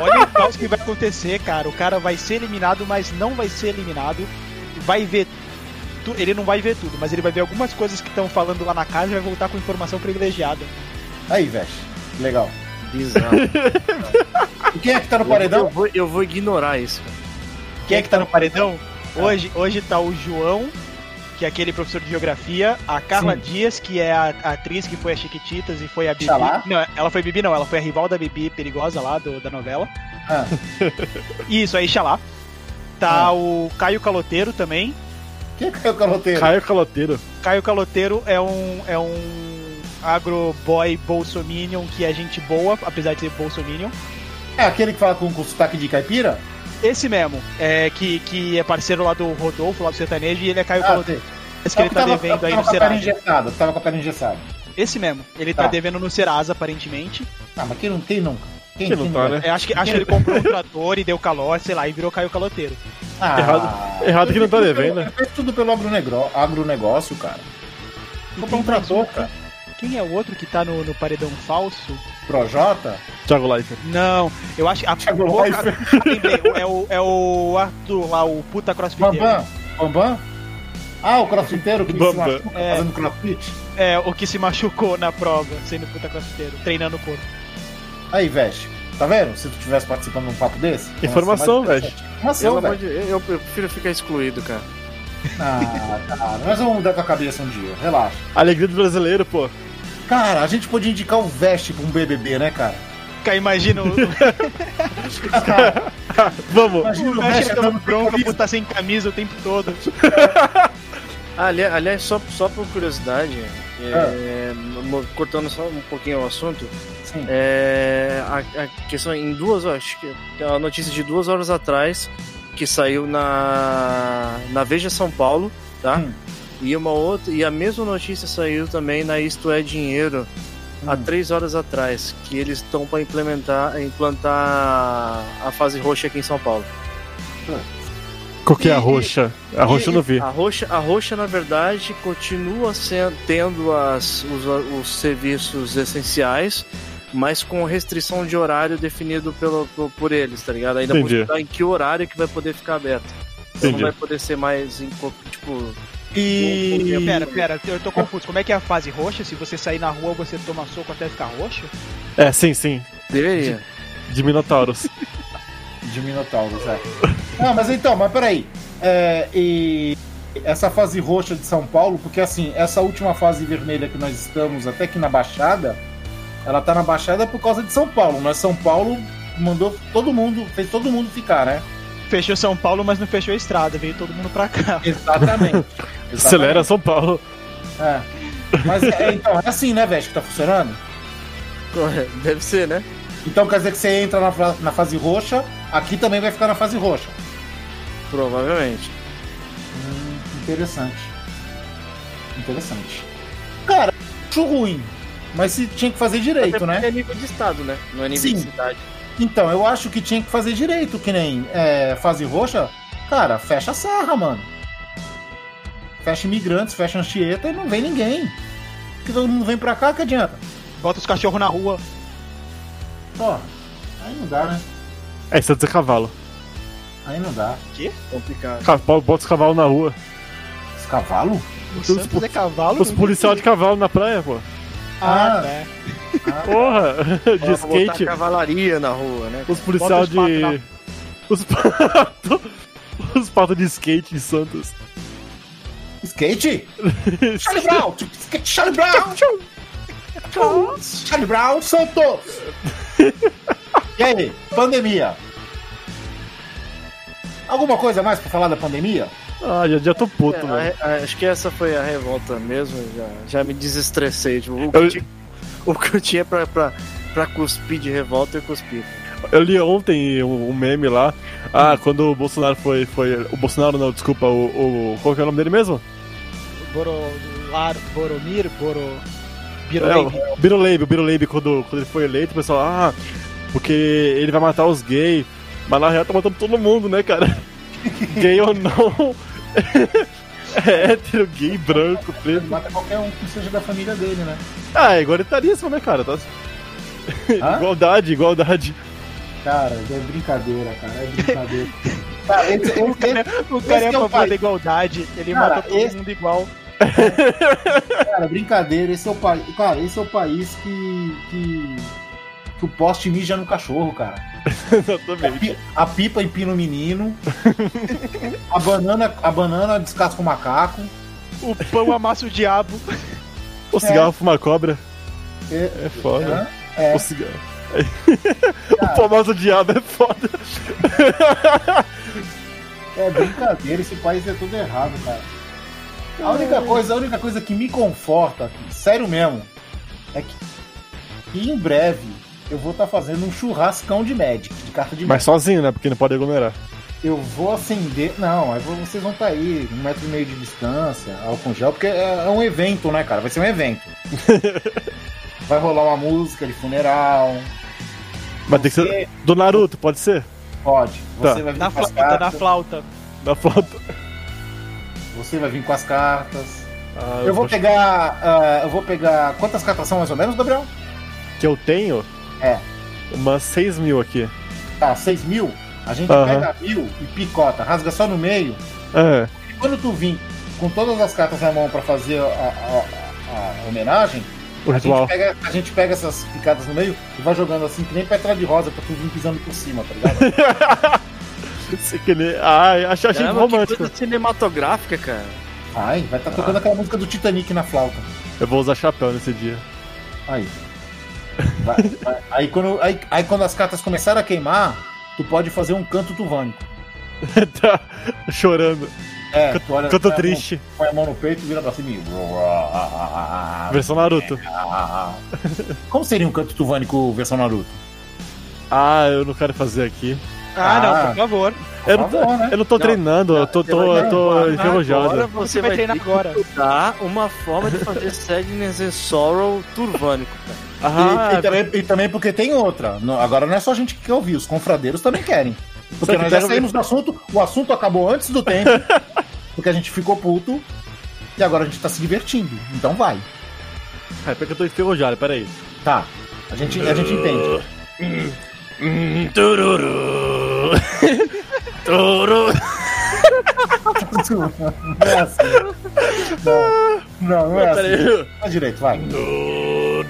Speaker 5: Olha o caos que vai acontecer, cara. O cara vai ser eliminado, mas não vai ser eliminado. Vai ver. tu- Ele não vai ver tudo, mas ele vai ver algumas coisas que estão falando lá na casa e vai voltar com informação privilegiada.
Speaker 3: Aí, Vest. Legal.
Speaker 7: Bizarro.
Speaker 3: E quem é que tá no
Speaker 7: Eu,
Speaker 3: paredão?
Speaker 7: vou, eu vou ignorar isso. cara.
Speaker 5: Quem é que tá no paredão? Hoje, hoje tá o João, que é aquele professor de geografia, a Carla
Speaker 3: Sim.
Speaker 5: Dias, que é a, a atriz que foi a Chiquititas e foi a Bibi.
Speaker 3: Xalá?
Speaker 5: Não, ela foi Bibi não, ela foi a rival da Bibi perigosa lá do, da novela.
Speaker 3: Ah, <laughs>
Speaker 5: Isso, aí Xalá. Tá
Speaker 3: Ah.
Speaker 5: o Caio Caloteiro também.
Speaker 3: quem é que é o caloteiro?
Speaker 4: Caio Caloteiro.
Speaker 5: Caio Caloteiro é um é um agroboy bolsominion que é gente boa, apesar de ser bolsominion.
Speaker 3: É aquele que fala com, com sotaque de caipira?
Speaker 5: Esse mesmo, é, que, que é parceiro lá do Rodolfo, lá do sertanejo, e ele é Caio
Speaker 3: Ah,
Speaker 5: Caloteiro. Esse que ele tá
Speaker 3: tava,
Speaker 5: devendo aí
Speaker 3: tava
Speaker 5: no
Speaker 3: com a perna
Speaker 5: Serasa.
Speaker 3: engessada, tava com a perna engessada.
Speaker 5: Esse mesmo, ele tá
Speaker 3: Tá.
Speaker 5: devendo no Serasa, aparentemente.
Speaker 3: Ah, mas quem não tem nunca? Quem,
Speaker 4: Que não tá, né?
Speaker 5: É, acho, que, acho que ele comprou um trator e deu calote, sei lá, e virou Caio Caloteiro.
Speaker 3: Ah,
Speaker 4: Errado- errado que não tá devendo, né?
Speaker 3: Fez tudo pelo agronegro- agronegócio, cara. Comprou um trator, cara.
Speaker 5: Quem é o outro que tá no, no paredão falso?
Speaker 3: Projota?
Speaker 4: Thiago Leifert.
Speaker 5: Não, eu acho. A,
Speaker 3: Thiago
Speaker 5: Porra,
Speaker 3: Leifert. <laughs>
Speaker 5: lembrei, é, o, é o Arthur lá, o puta crossfiteiro.
Speaker 3: Bambam? Bambam? Ah, o crossfiteiro que se
Speaker 4: Bambam.
Speaker 3: machuca
Speaker 5: É.
Speaker 3: fazendo crossfit?
Speaker 5: É, o que se machucou na prova, sendo puta crossfiteiro, treinando o corpo.
Speaker 3: Aí, Veste. Tá vendo? Se tu tivesse participando de um papo desse.
Speaker 4: Informação, Veste.
Speaker 7: Pelo
Speaker 3: Informação, velho.
Speaker 7: de eu, eu prefiro ficar excluído, cara.
Speaker 3: Ah, cara. Nós vamos mudar tua cabeça um dia. Relaxa.
Speaker 4: Alegria do brasileiro, pô.
Speaker 3: Cara, a gente podia indicar o Veste pra um BBB, né, cara?
Speaker 5: Cara, imagina o, <laughs>
Speaker 4: Vamos.
Speaker 3: Imagina o
Speaker 5: dando
Speaker 3: dando
Speaker 5: bronca por
Speaker 3: camisa.
Speaker 5: estar sem camisa o tempo todo. <laughs>
Speaker 7: Ah, ali- aliás, só, só por curiosidade, é, mo- cortando só um pouquinho o assunto,
Speaker 3: Sim.
Speaker 7: é, a, a questão em duas horas, acho que é uma notícia de duas horas atrás que saiu na, na Veja São Paulo, tá?
Speaker 3: Hum.
Speaker 7: E uma outra, e a mesma notícia saiu também na Isto é Dinheiro há
Speaker 3: Hum.
Speaker 7: três horas atrás, que eles estão para implementar, implantar a fase roxa aqui em São Paulo.
Speaker 4: Qual que é a roxa? A roxa eu não vi.
Speaker 7: A roxa, a roxa na verdade, continua sendo, tendo as, os, os serviços essenciais, mas com restrição de horário definido pelo, por, por eles, tá ligado? Ainda
Speaker 4: Entendi.
Speaker 7: em que horário que vai poder ficar aberto. Então não vai poder ser mais, em, tipo...
Speaker 3: E.
Speaker 5: Pera, pera, eu tô confuso. Como é que é a fase roxa? Se você sair na rua, você toma soco até ficar roxo?
Speaker 4: É, sim, sim.
Speaker 7: Deveria.
Speaker 4: De Minotauros. <laughs>
Speaker 3: De Minotauros, é. Não, mas então, mas peraí. É, e essa fase roxa de São Paulo, porque assim, essa última fase vermelha que nós estamos, até aqui na Baixada, ela tá na Baixada por causa de São Paulo. Mas São Paulo mandou todo mundo, fez todo mundo ficar, né?
Speaker 5: Fechou São Paulo, mas não fechou a estrada. Veio todo mundo pra cá. <laughs>
Speaker 3: Exatamente. <laughs>
Speaker 4: Acelera São Paulo.
Speaker 3: É. Mas é, então, é assim, né, Veste, que tá funcionando?
Speaker 7: Deve ser, né?
Speaker 3: Então quer dizer que você entra na, na fase roxa, aqui também vai ficar na fase roxa.
Speaker 7: Provavelmente.
Speaker 3: Hum, interessante. Interessante. Cara, acho ruim. Mas se tinha que fazer direito,
Speaker 7: Até
Speaker 3: né?
Speaker 7: É nível de estado, né? Não é nível
Speaker 3: Sim.
Speaker 7: de cidade.
Speaker 3: Então, eu acho que tinha que fazer direito, que nem é, fase roxa. Cara, fecha a serra, mano. Fecha imigrantes, fecha Anchieta e não vem ninguém. Porque todo mundo vem pra cá, que adianta?
Speaker 5: Bota os cachorros na rua.
Speaker 3: Pô, aí não dá, né?
Speaker 4: É, isso é dizer cavalo.
Speaker 3: Aí não dá.
Speaker 7: Complicado.
Speaker 4: Ca- Bota os cavalos na rua.
Speaker 3: Os cavalos?
Speaker 5: O
Speaker 4: Os
Speaker 5: é cavalo?
Speaker 4: Os policiais de cavalo na praia, pô.
Speaker 5: Ah,
Speaker 3: Ah.
Speaker 5: né?
Speaker 4: Porra! De
Speaker 7: botar
Speaker 4: skate.
Speaker 7: cavalaria na rua, né?
Speaker 4: Os policiais de. Os <laughs> patos. Os patos de skate de Santos.
Speaker 3: Skate? Charlie Brown! Skate Charlie Brown! Charlie Brown Santos! <laughs> E aí, pandemia? Alguma coisa mais pra falar da pandemia?
Speaker 4: Ah, já, já tô puto,
Speaker 7: É,
Speaker 4: mano.
Speaker 7: a- a- acho que essa foi a revolta mesmo. Já, já me desestressei. Tipo, o, que
Speaker 4: Eu-
Speaker 7: eu tinha, <laughs> o que eu tinha pra, pra, pra cuspir de revolta, eu cuspi.
Speaker 4: Eu li ontem um, meme lá. Ah, quando o Bolsonaro foi. foi o Bolsonaro não, desculpa, o. o qual que é o nome dele mesmo?
Speaker 5: Borolar, Boromir, Boro...
Speaker 4: É,
Speaker 5: Biroleib.
Speaker 4: o Biroleib, o Biroleib, quando, quando ele foi eleito, o pessoal, ah, porque ele vai matar os gays. Mas na real tá matando todo mundo, né, cara? <laughs> Gay ou não. <laughs> é hétero, gay, branco,
Speaker 3: Ele
Speaker 4: preto.
Speaker 3: mata qualquer um que seja da família dele, né?
Speaker 4: Ah, é igualitarismo, né, cara? Tá... <laughs> Igualdade, igualdade.
Speaker 3: Cara, é brincadeira, cara. É brincadeira. cara, <laughs> esse, esse,
Speaker 5: O cara, o cara
Speaker 3: esse
Speaker 5: é a
Speaker 3: é o
Speaker 5: favor da igualdade. Ele
Speaker 3: Cara,
Speaker 5: mata todo
Speaker 3: esse-
Speaker 5: mundo igual.
Speaker 3: cara, brincadeira. Esse é o país. Cara, esse é o país que. que, que o poste mija no cachorro, cara. <laughs> A,
Speaker 4: Exatamente.
Speaker 3: pi- a pipa empina o menino. a banana, a banana descasca o macaco.
Speaker 5: O pão amassa o diabo.
Speaker 4: O cigarro fuma cobra.
Speaker 3: É,
Speaker 4: É foda.
Speaker 3: é,
Speaker 4: O cigarro. <laughs> o famoso diabo é foda.
Speaker 3: é brincadeira, esse país é tudo errado, cara. A única coisa, a única coisa que me conforta, sério mesmo, é que em breve eu vou estar fazendo um churrascão de Magic, de carta de
Speaker 4: Mas sozinho, né? Porque não pode aglomerar.
Speaker 3: Magic. Eu vou acender. Não, aí vocês vão estar aí, um metro e meio de distância, álcool gel, porque é é um evento, né, cara? Vai ser um evento. <laughs> Vai rolar uma música de funeral.
Speaker 4: Mas tem que ser do Naruto, pode ser?
Speaker 3: Pode. Você
Speaker 4: Tá.
Speaker 3: vai vir
Speaker 5: Na
Speaker 3: com as
Speaker 5: flauta, na
Speaker 3: cartas.
Speaker 5: flauta.
Speaker 4: Da foto.
Speaker 3: Você vai vir com as cartas.
Speaker 4: Ah,
Speaker 3: Eu vou
Speaker 4: poxa.
Speaker 3: pegar. ah, eu vou pegar. Quantas cartas são mais ou menos, Gabriel?
Speaker 4: Que eu tenho?
Speaker 3: É.
Speaker 4: Umas 6 mil aqui.
Speaker 3: Tá, 6 mil. A gente pega mil e picota, rasga só no meio.
Speaker 4: É.
Speaker 3: E quando tu vir com todas as cartas na mão pra fazer a, a- a- a homenagem,
Speaker 4: O
Speaker 3: a gente, pega, a gente pega essas picadas no meio e vai jogando assim, que nem petra de rosa, pra tu vir pisando por cima, tá ligado? <laughs>
Speaker 4: Que nem- Ai, achei, achei
Speaker 7: Caramba, que
Speaker 4: romântico.
Speaker 7: coisa cinematográfica, cara.
Speaker 3: Ai, vai estar tá tocando aquela música do Titanic na flauta.
Speaker 4: Eu vou usar chapéu nesse dia.
Speaker 3: Aí. Vai- vai- aí, quando, aí, aí quando as cartas começarem a queimar, tu pode fazer um canto tuvânico. <laughs>
Speaker 4: tá chorando.
Speaker 3: É, tu olha,
Speaker 4: tô
Speaker 3: põe a mão-
Speaker 4: triste.
Speaker 3: Põe a mão no peito e vira pra cima e. <laughs>
Speaker 4: Versão Naruto.
Speaker 3: Como seria um canto tuvânico versão Naruto?
Speaker 4: Ah, eu não quero fazer aqui.
Speaker 5: Ah,
Speaker 3: Ah.
Speaker 5: não, por favor.
Speaker 4: Eu não,
Speaker 3: favor, né?
Speaker 4: eu não tô
Speaker 7: Não,
Speaker 4: treinando, eu tô,
Speaker 3: você
Speaker 4: tô, eu tô
Speaker 3: treinar
Speaker 4: enferrujado.
Speaker 7: Agora
Speaker 5: Você vai
Speaker 7: vai
Speaker 5: treinar agora.
Speaker 7: dar uma forma de fazer <laughs> Sadness and Sorrow turvânico, cara.
Speaker 4: Ah,
Speaker 3: e, e também, e também porque tem outra. Agora não é só a gente que quer ouvir, os confradeiros também querem. Porque
Speaker 4: que
Speaker 3: nós já saímos do assunto, o assunto acabou antes do tempo, <laughs> porque a gente ficou puto, e agora a gente tá se divertindo. Então vai.
Speaker 4: é porque eu tô enferrujado, peraí.
Speaker 3: Tá. A gente, a gente entende. <laughs>
Speaker 4: Tururu. <laughs> Tururu.
Speaker 3: Não é assim. Não, não, não é assim. Vai direito, vai.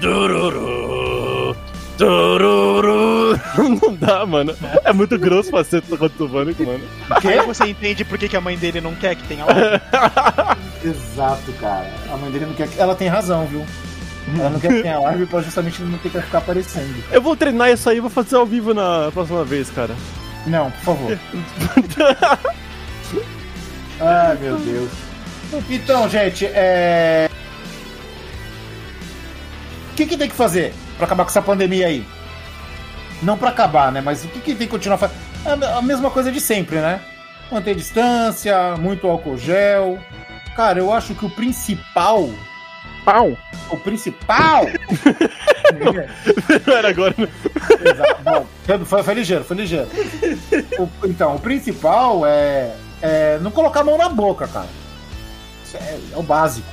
Speaker 4: Tururu. Tururu. <laughs> Não dá, mano. É muito grosso pra ser tocando tuvânico, mano.
Speaker 5: Aí você entende por que, que a mãe dele não quer que tenha lá. <laughs>
Speaker 3: Exato, cara. A mãe dele não quer que. Ela tem razão, viu? Ela não quer que tenha live pra justamente não ter que ficar aparecendo.
Speaker 4: Eu vou treinar isso aí e vou fazer ao vivo na próxima vez, cara.
Speaker 3: Não, por favor. <laughs> Ai, meu Deus. Então, gente, é. O que, que tem que fazer pra acabar com essa pandemia aí? Não pra acabar, né? Mas o que, que tem que continuar fazendo? A a mesma coisa de sempre, né? Manter distância, muito álcool gel. Cara, eu acho que o principal.
Speaker 4: Pau!
Speaker 3: O principal. <laughs>
Speaker 4: Era agora.
Speaker 3: Exato. Bom, foi, foi ligeiro, foi ligeiro. O- então, o principal é, é não colocar a mão na boca, cara. Isso é, é o básico,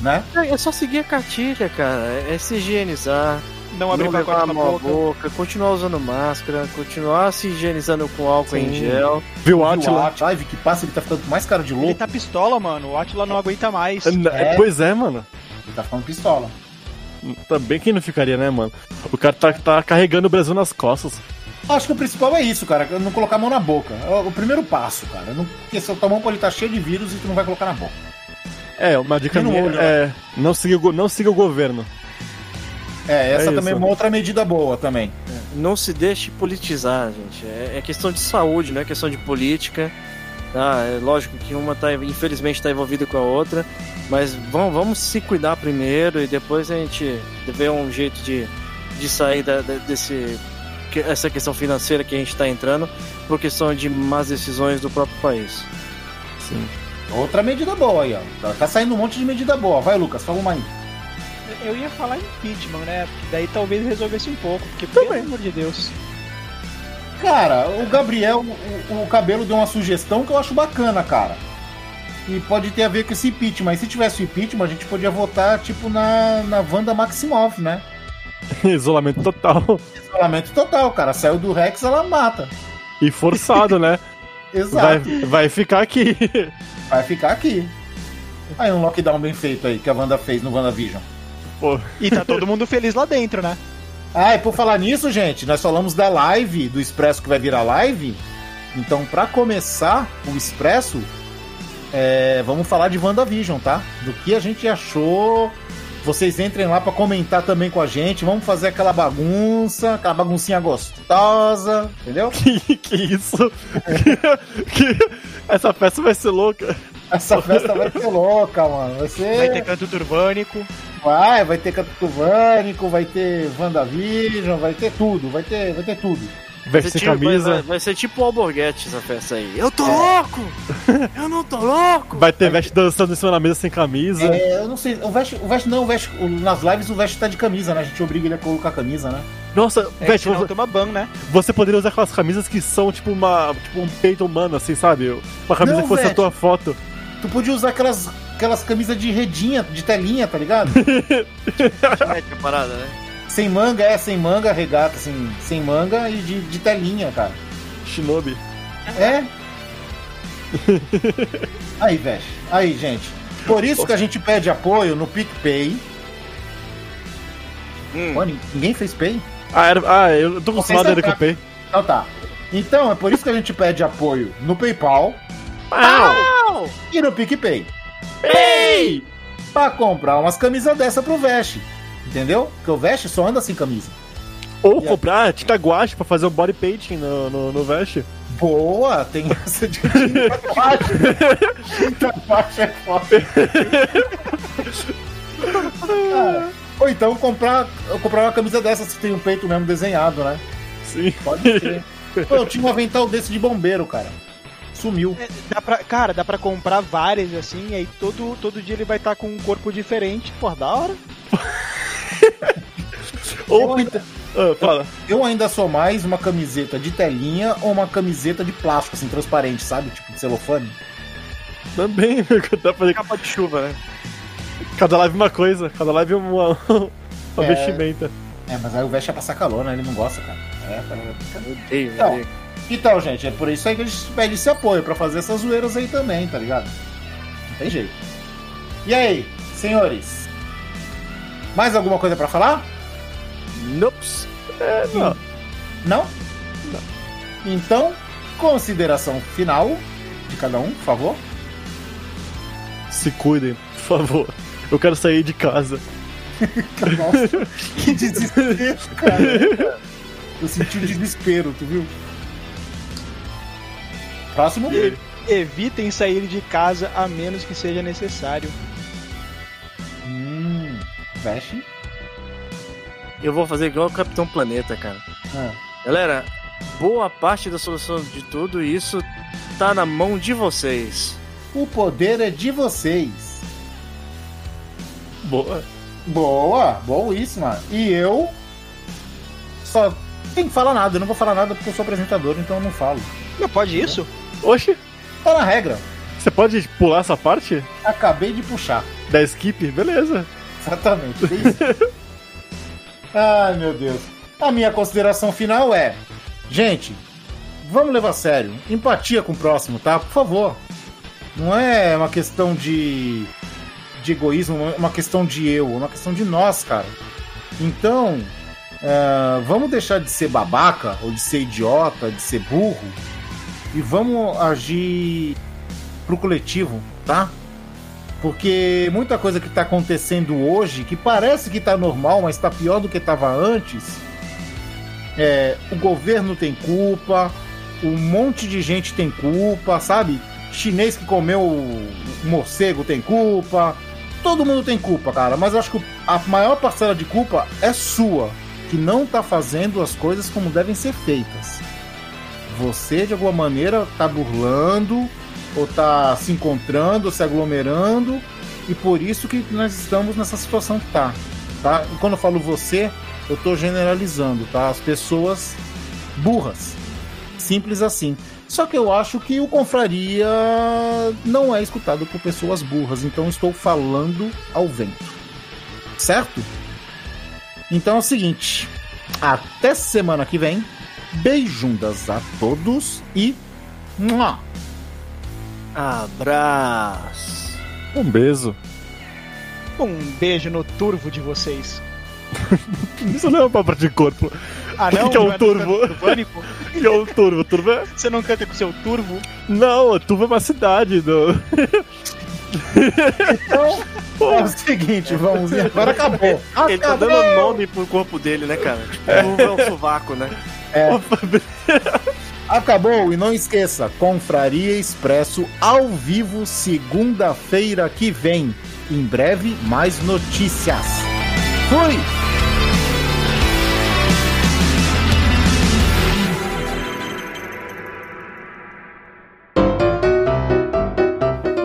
Speaker 3: né?
Speaker 7: É só seguir a cartilha, cara. É se higienizar,
Speaker 5: Não abrir
Speaker 7: não levar
Speaker 5: pacote
Speaker 7: a
Speaker 5: na
Speaker 7: mão à
Speaker 5: boca.
Speaker 7: boca, continuar usando máscara, continuar se higienizando com álcool em
Speaker 3: Sim.
Speaker 7: gel.
Speaker 4: Viu,
Speaker 3: o
Speaker 4: Atila?
Speaker 3: At- live que passa, ele tá ficando com mais cara de
Speaker 5: Ele
Speaker 3: louco.
Speaker 5: tá pistola, mano. O Atila não aguenta mais.
Speaker 3: É.
Speaker 4: Pois é, mano.
Speaker 3: Ele tá ficando pistola.
Speaker 4: Também quem não ficaria, né, mano? O cara tá, tá carregando o Brasil nas costas.
Speaker 3: Acho que o principal é isso, cara. Não colocar a mão na boca. É o, primeiro passo, cara. Não, porque seu tua mão pode estar cheia de vírus e tu não vai colocar na boca.
Speaker 4: É, uma dica
Speaker 3: no
Speaker 4: minha
Speaker 3: olho,
Speaker 4: é não siga, não siga o governo.
Speaker 3: É, essa
Speaker 4: É
Speaker 3: também é uma outra medida boa também.
Speaker 7: Não se deixe politizar, gente. É, é questão de saúde, não é questão de política. Tá? É lógico que uma tá, infelizmente está envolvida com a outra, mas vamos, vamos se cuidar primeiro e depois a gente vê um jeito de, de sair da, da- desse que- essa questão financeira que a gente está entrando por questão de más decisões do próprio país.
Speaker 4: Sim.
Speaker 3: Outra medida boa aí, ó. Tá, tá saindo um monte de medida boa. Vai, Lucas, fala uma aí.
Speaker 5: Eu ia falar impeachment, né? Porque daí talvez resolvesse um pouco. Porque, pelo amor de Deus.
Speaker 3: Cara, o Gabriel, o, o cabelo deu uma sugestão que eu acho bacana, cara. E pode ter a ver com esse impeachment. Mas se tivesse o impeachment, a gente podia votar, tipo, na, na Wanda Maximoff, né? <laughs>
Speaker 4: Isolamento total.
Speaker 3: Isolamento total, cara. Saiu do Rex, ela mata.
Speaker 4: E forçado, né? <laughs> Vai,
Speaker 3: Exato.
Speaker 4: vai ficar aqui. <laughs>
Speaker 3: Vai, ficar aqui. Aí um lockdown bem feito aí, que a Wanda fez no WandaVision.
Speaker 4: Pô,
Speaker 5: E tá todo mundo feliz lá dentro, né?
Speaker 3: Ah, e por falar nisso, gente, nós falamos da live, do Expresso que vai virar live. Então, pra começar o Expresso, é, vamos falar de WandaVision, tá? Do que a gente achou. Vocês entrem lá pra comentar também com a gente. Vamos fazer aquela bagunça, aquela baguncinha gostosa, entendeu? <laughs>
Speaker 4: que, que isso? <laughs> Que- que- essa festa vai ser louca.
Speaker 3: Essa festa vai ser louca, mano. Vai ser.
Speaker 5: Vai ter canto turbânico.
Speaker 3: Vai, vai ter Canto Tuvânico, vai ter WandaVision, vai ter tudo, vai ter, vai ter tudo.
Speaker 7: Vai
Speaker 4: Veste
Speaker 7: ser,
Speaker 4: sem
Speaker 7: tipo, vai,
Speaker 4: camisa.
Speaker 7: vai- vai ser tipo o Alborguete essa festa aí. Eu tô louco! Eu não tô louco!
Speaker 4: Vai ter veste dançando em cima da mesa sem camisa.
Speaker 3: É, eu não sei, o Vest, o Vest não, o Vest, o- nas lives o Vest tá de camisa, né? A gente obriga ele a colocar camisa, né?
Speaker 4: Nossa,
Speaker 5: É,
Speaker 4: Veste, você,
Speaker 5: toma ban, né?
Speaker 4: você poderia usar aquelas camisas que são tipo uma. Tipo um peito humano, assim, sabe? Uma camisa
Speaker 3: Não,
Speaker 4: que fosse a
Speaker 3: Veste.
Speaker 4: tua foto.
Speaker 3: Tu podia usar aquelas, aquelas camisas de redinha, de telinha, tá ligado? <laughs>
Speaker 7: É, que parada, né?
Speaker 3: Sem manga, é, sem manga, regata, assim, sem manga e de, de telinha, cara.
Speaker 4: Shinobi.
Speaker 3: É? <laughs> Aí, Vest. Aí, gente. Por isso que a gente pede apoio no PicPay.
Speaker 7: Hum.
Speaker 3: Pô, ninguém fez Pay?
Speaker 4: Ah, era, ah, eu tô acostumado ainda com o Pay.
Speaker 3: Então tá. Então, é por isso que a gente pede apoio no PayPal e no PicPay.
Speaker 4: Ei!
Speaker 3: Pra comprar umas camisas dessa pro Vest. Entendeu? Porque o Vest só anda sem camisa.
Speaker 4: Ou
Speaker 3: E a-
Speaker 4: comprar tinta guache pra fazer um body painting no, no, no veste.
Speaker 3: Boa, tem <laughs> essa de tatuagem. tatuagem é foda. Cara, Ou então comprar, comprar uma camisa dessa se tem um peito mesmo desenhado, né?
Speaker 4: Sim.
Speaker 3: Pode ser. Pô, eu tinha um avental desse de bombeiro, cara. Sumiu.
Speaker 5: É, Dá pra, cara, dá pra comprar várias assim, e aí todo, todo dia ele vai estar com um corpo diferente. Pô, da hora. <laughs>
Speaker 4: Ou.
Speaker 3: Eu ainda,
Speaker 4: Ah, fala.
Speaker 3: eu ainda sou mais uma camiseta de telinha ou uma camiseta de plástico, assim, transparente, sabe? Tipo de celofane.
Speaker 4: Também, <laughs> dá pra fazer
Speaker 7: Capa de chuva, né?
Speaker 4: cada live uma coisa, cada live uma, <laughs> uma
Speaker 3: É.
Speaker 4: vestimenta.
Speaker 3: É, mas aí o Vest é passar calor, né? Ele não gosta, cara. É, cara.
Speaker 7: Eu odeio,
Speaker 3: Não.
Speaker 7: odeio.
Speaker 3: Então, gente, é por isso aí que a gente pede esse apoio, pra fazer essas zoeiras aí também, tá ligado? Não tem jeito. E aí, senhores? Mais alguma coisa pra falar?
Speaker 7: Nops.
Speaker 4: É, não.
Speaker 3: Não? Então, consideração final de cada um, por favor.
Speaker 4: Se cuidem, por favor. Eu quero sair de casa. <laughs>
Speaker 3: Nossa, que desespero, cara. Eu senti o desespero, tu viu? Próximo.
Speaker 5: Evitem sair de casa a menos que seja necessário.
Speaker 3: Hum, veste.
Speaker 7: Eu vou fazer igual o Capitão Planeta, cara.
Speaker 3: Ah.
Speaker 7: Galera, boa parte da solução de tudo isso tá na mão de vocês.
Speaker 3: O poder é de vocês.
Speaker 4: Boa.
Speaker 3: Boa, boíssima. E eu só tem que falar nada. Eu não vou falar nada porque eu sou apresentador, então eu não falo.
Speaker 5: Não pode isso?
Speaker 4: Oxe,
Speaker 3: Tá na regra.
Speaker 4: você pode pular essa parte
Speaker 3: Acabei de puxar.
Speaker 4: da skip? Beleza.
Speaker 3: Exatamente. <laughs> Ai, meu Deus. A minha consideração final é: gente, vamos levar a sério. Empatia com o próximo, tá? Por favor. Não é uma questão de, de egoísmo, é uma questão de eu, é uma questão de nós, cara. Então, é, vamos deixar de ser babaca, ou de ser idiota, de ser burro, e vamos agir pro coletivo, tá? Porque muita coisa que tá acontecendo hoje, que parece que tá normal, mas tá pior do que tava antes, é, o governo tem culpa, um monte de gente tem culpa, sabe? Chinês que comeu morcego tem culpa, todo mundo tem culpa, cara. Mas eu acho que a maior parcela de culpa é sua, que não tá fazendo as coisas como devem ser feitas. Você, de alguma maneira, tá burlando, ou tá se encontrando, se aglomerando, e por isso que nós estamos nessa situação que tá. tá? E quando eu falo você, eu tô generalizando, tá? As pessoas burras. Simples assim. Só que eu acho que o Confraria não é escutado por pessoas burras, então estou falando ao vento. Certo? Então é o seguinte, até semana que vem. Beijundas a todos e Mua!
Speaker 7: Abraço.
Speaker 4: Um beijo.
Speaker 5: Um beijo no turvo de vocês. <laughs>
Speaker 4: Isso não é uma palavra de corpo.
Speaker 5: Ah,
Speaker 4: O que
Speaker 5: não?
Speaker 4: que é um
Speaker 5: Não do
Speaker 4: turvo? <laughs> O que é o turvo? Turvo é...
Speaker 5: Você não canta com seu turvo?
Speaker 4: Não, o turvo é uma cidade. Do...
Speaker 3: Então, <laughs> é o seguinte, vamos ver. Agora acabou.
Speaker 7: Ele tá
Speaker 3: Acabou.
Speaker 7: dando nome pro corpo dele, né, cara? Tipo, o é o sovaco, né?
Speaker 3: Acabou e não esqueça, Confraria Expresso ao vivo segunda-feira que vem. Em breve mais notícias. Fui!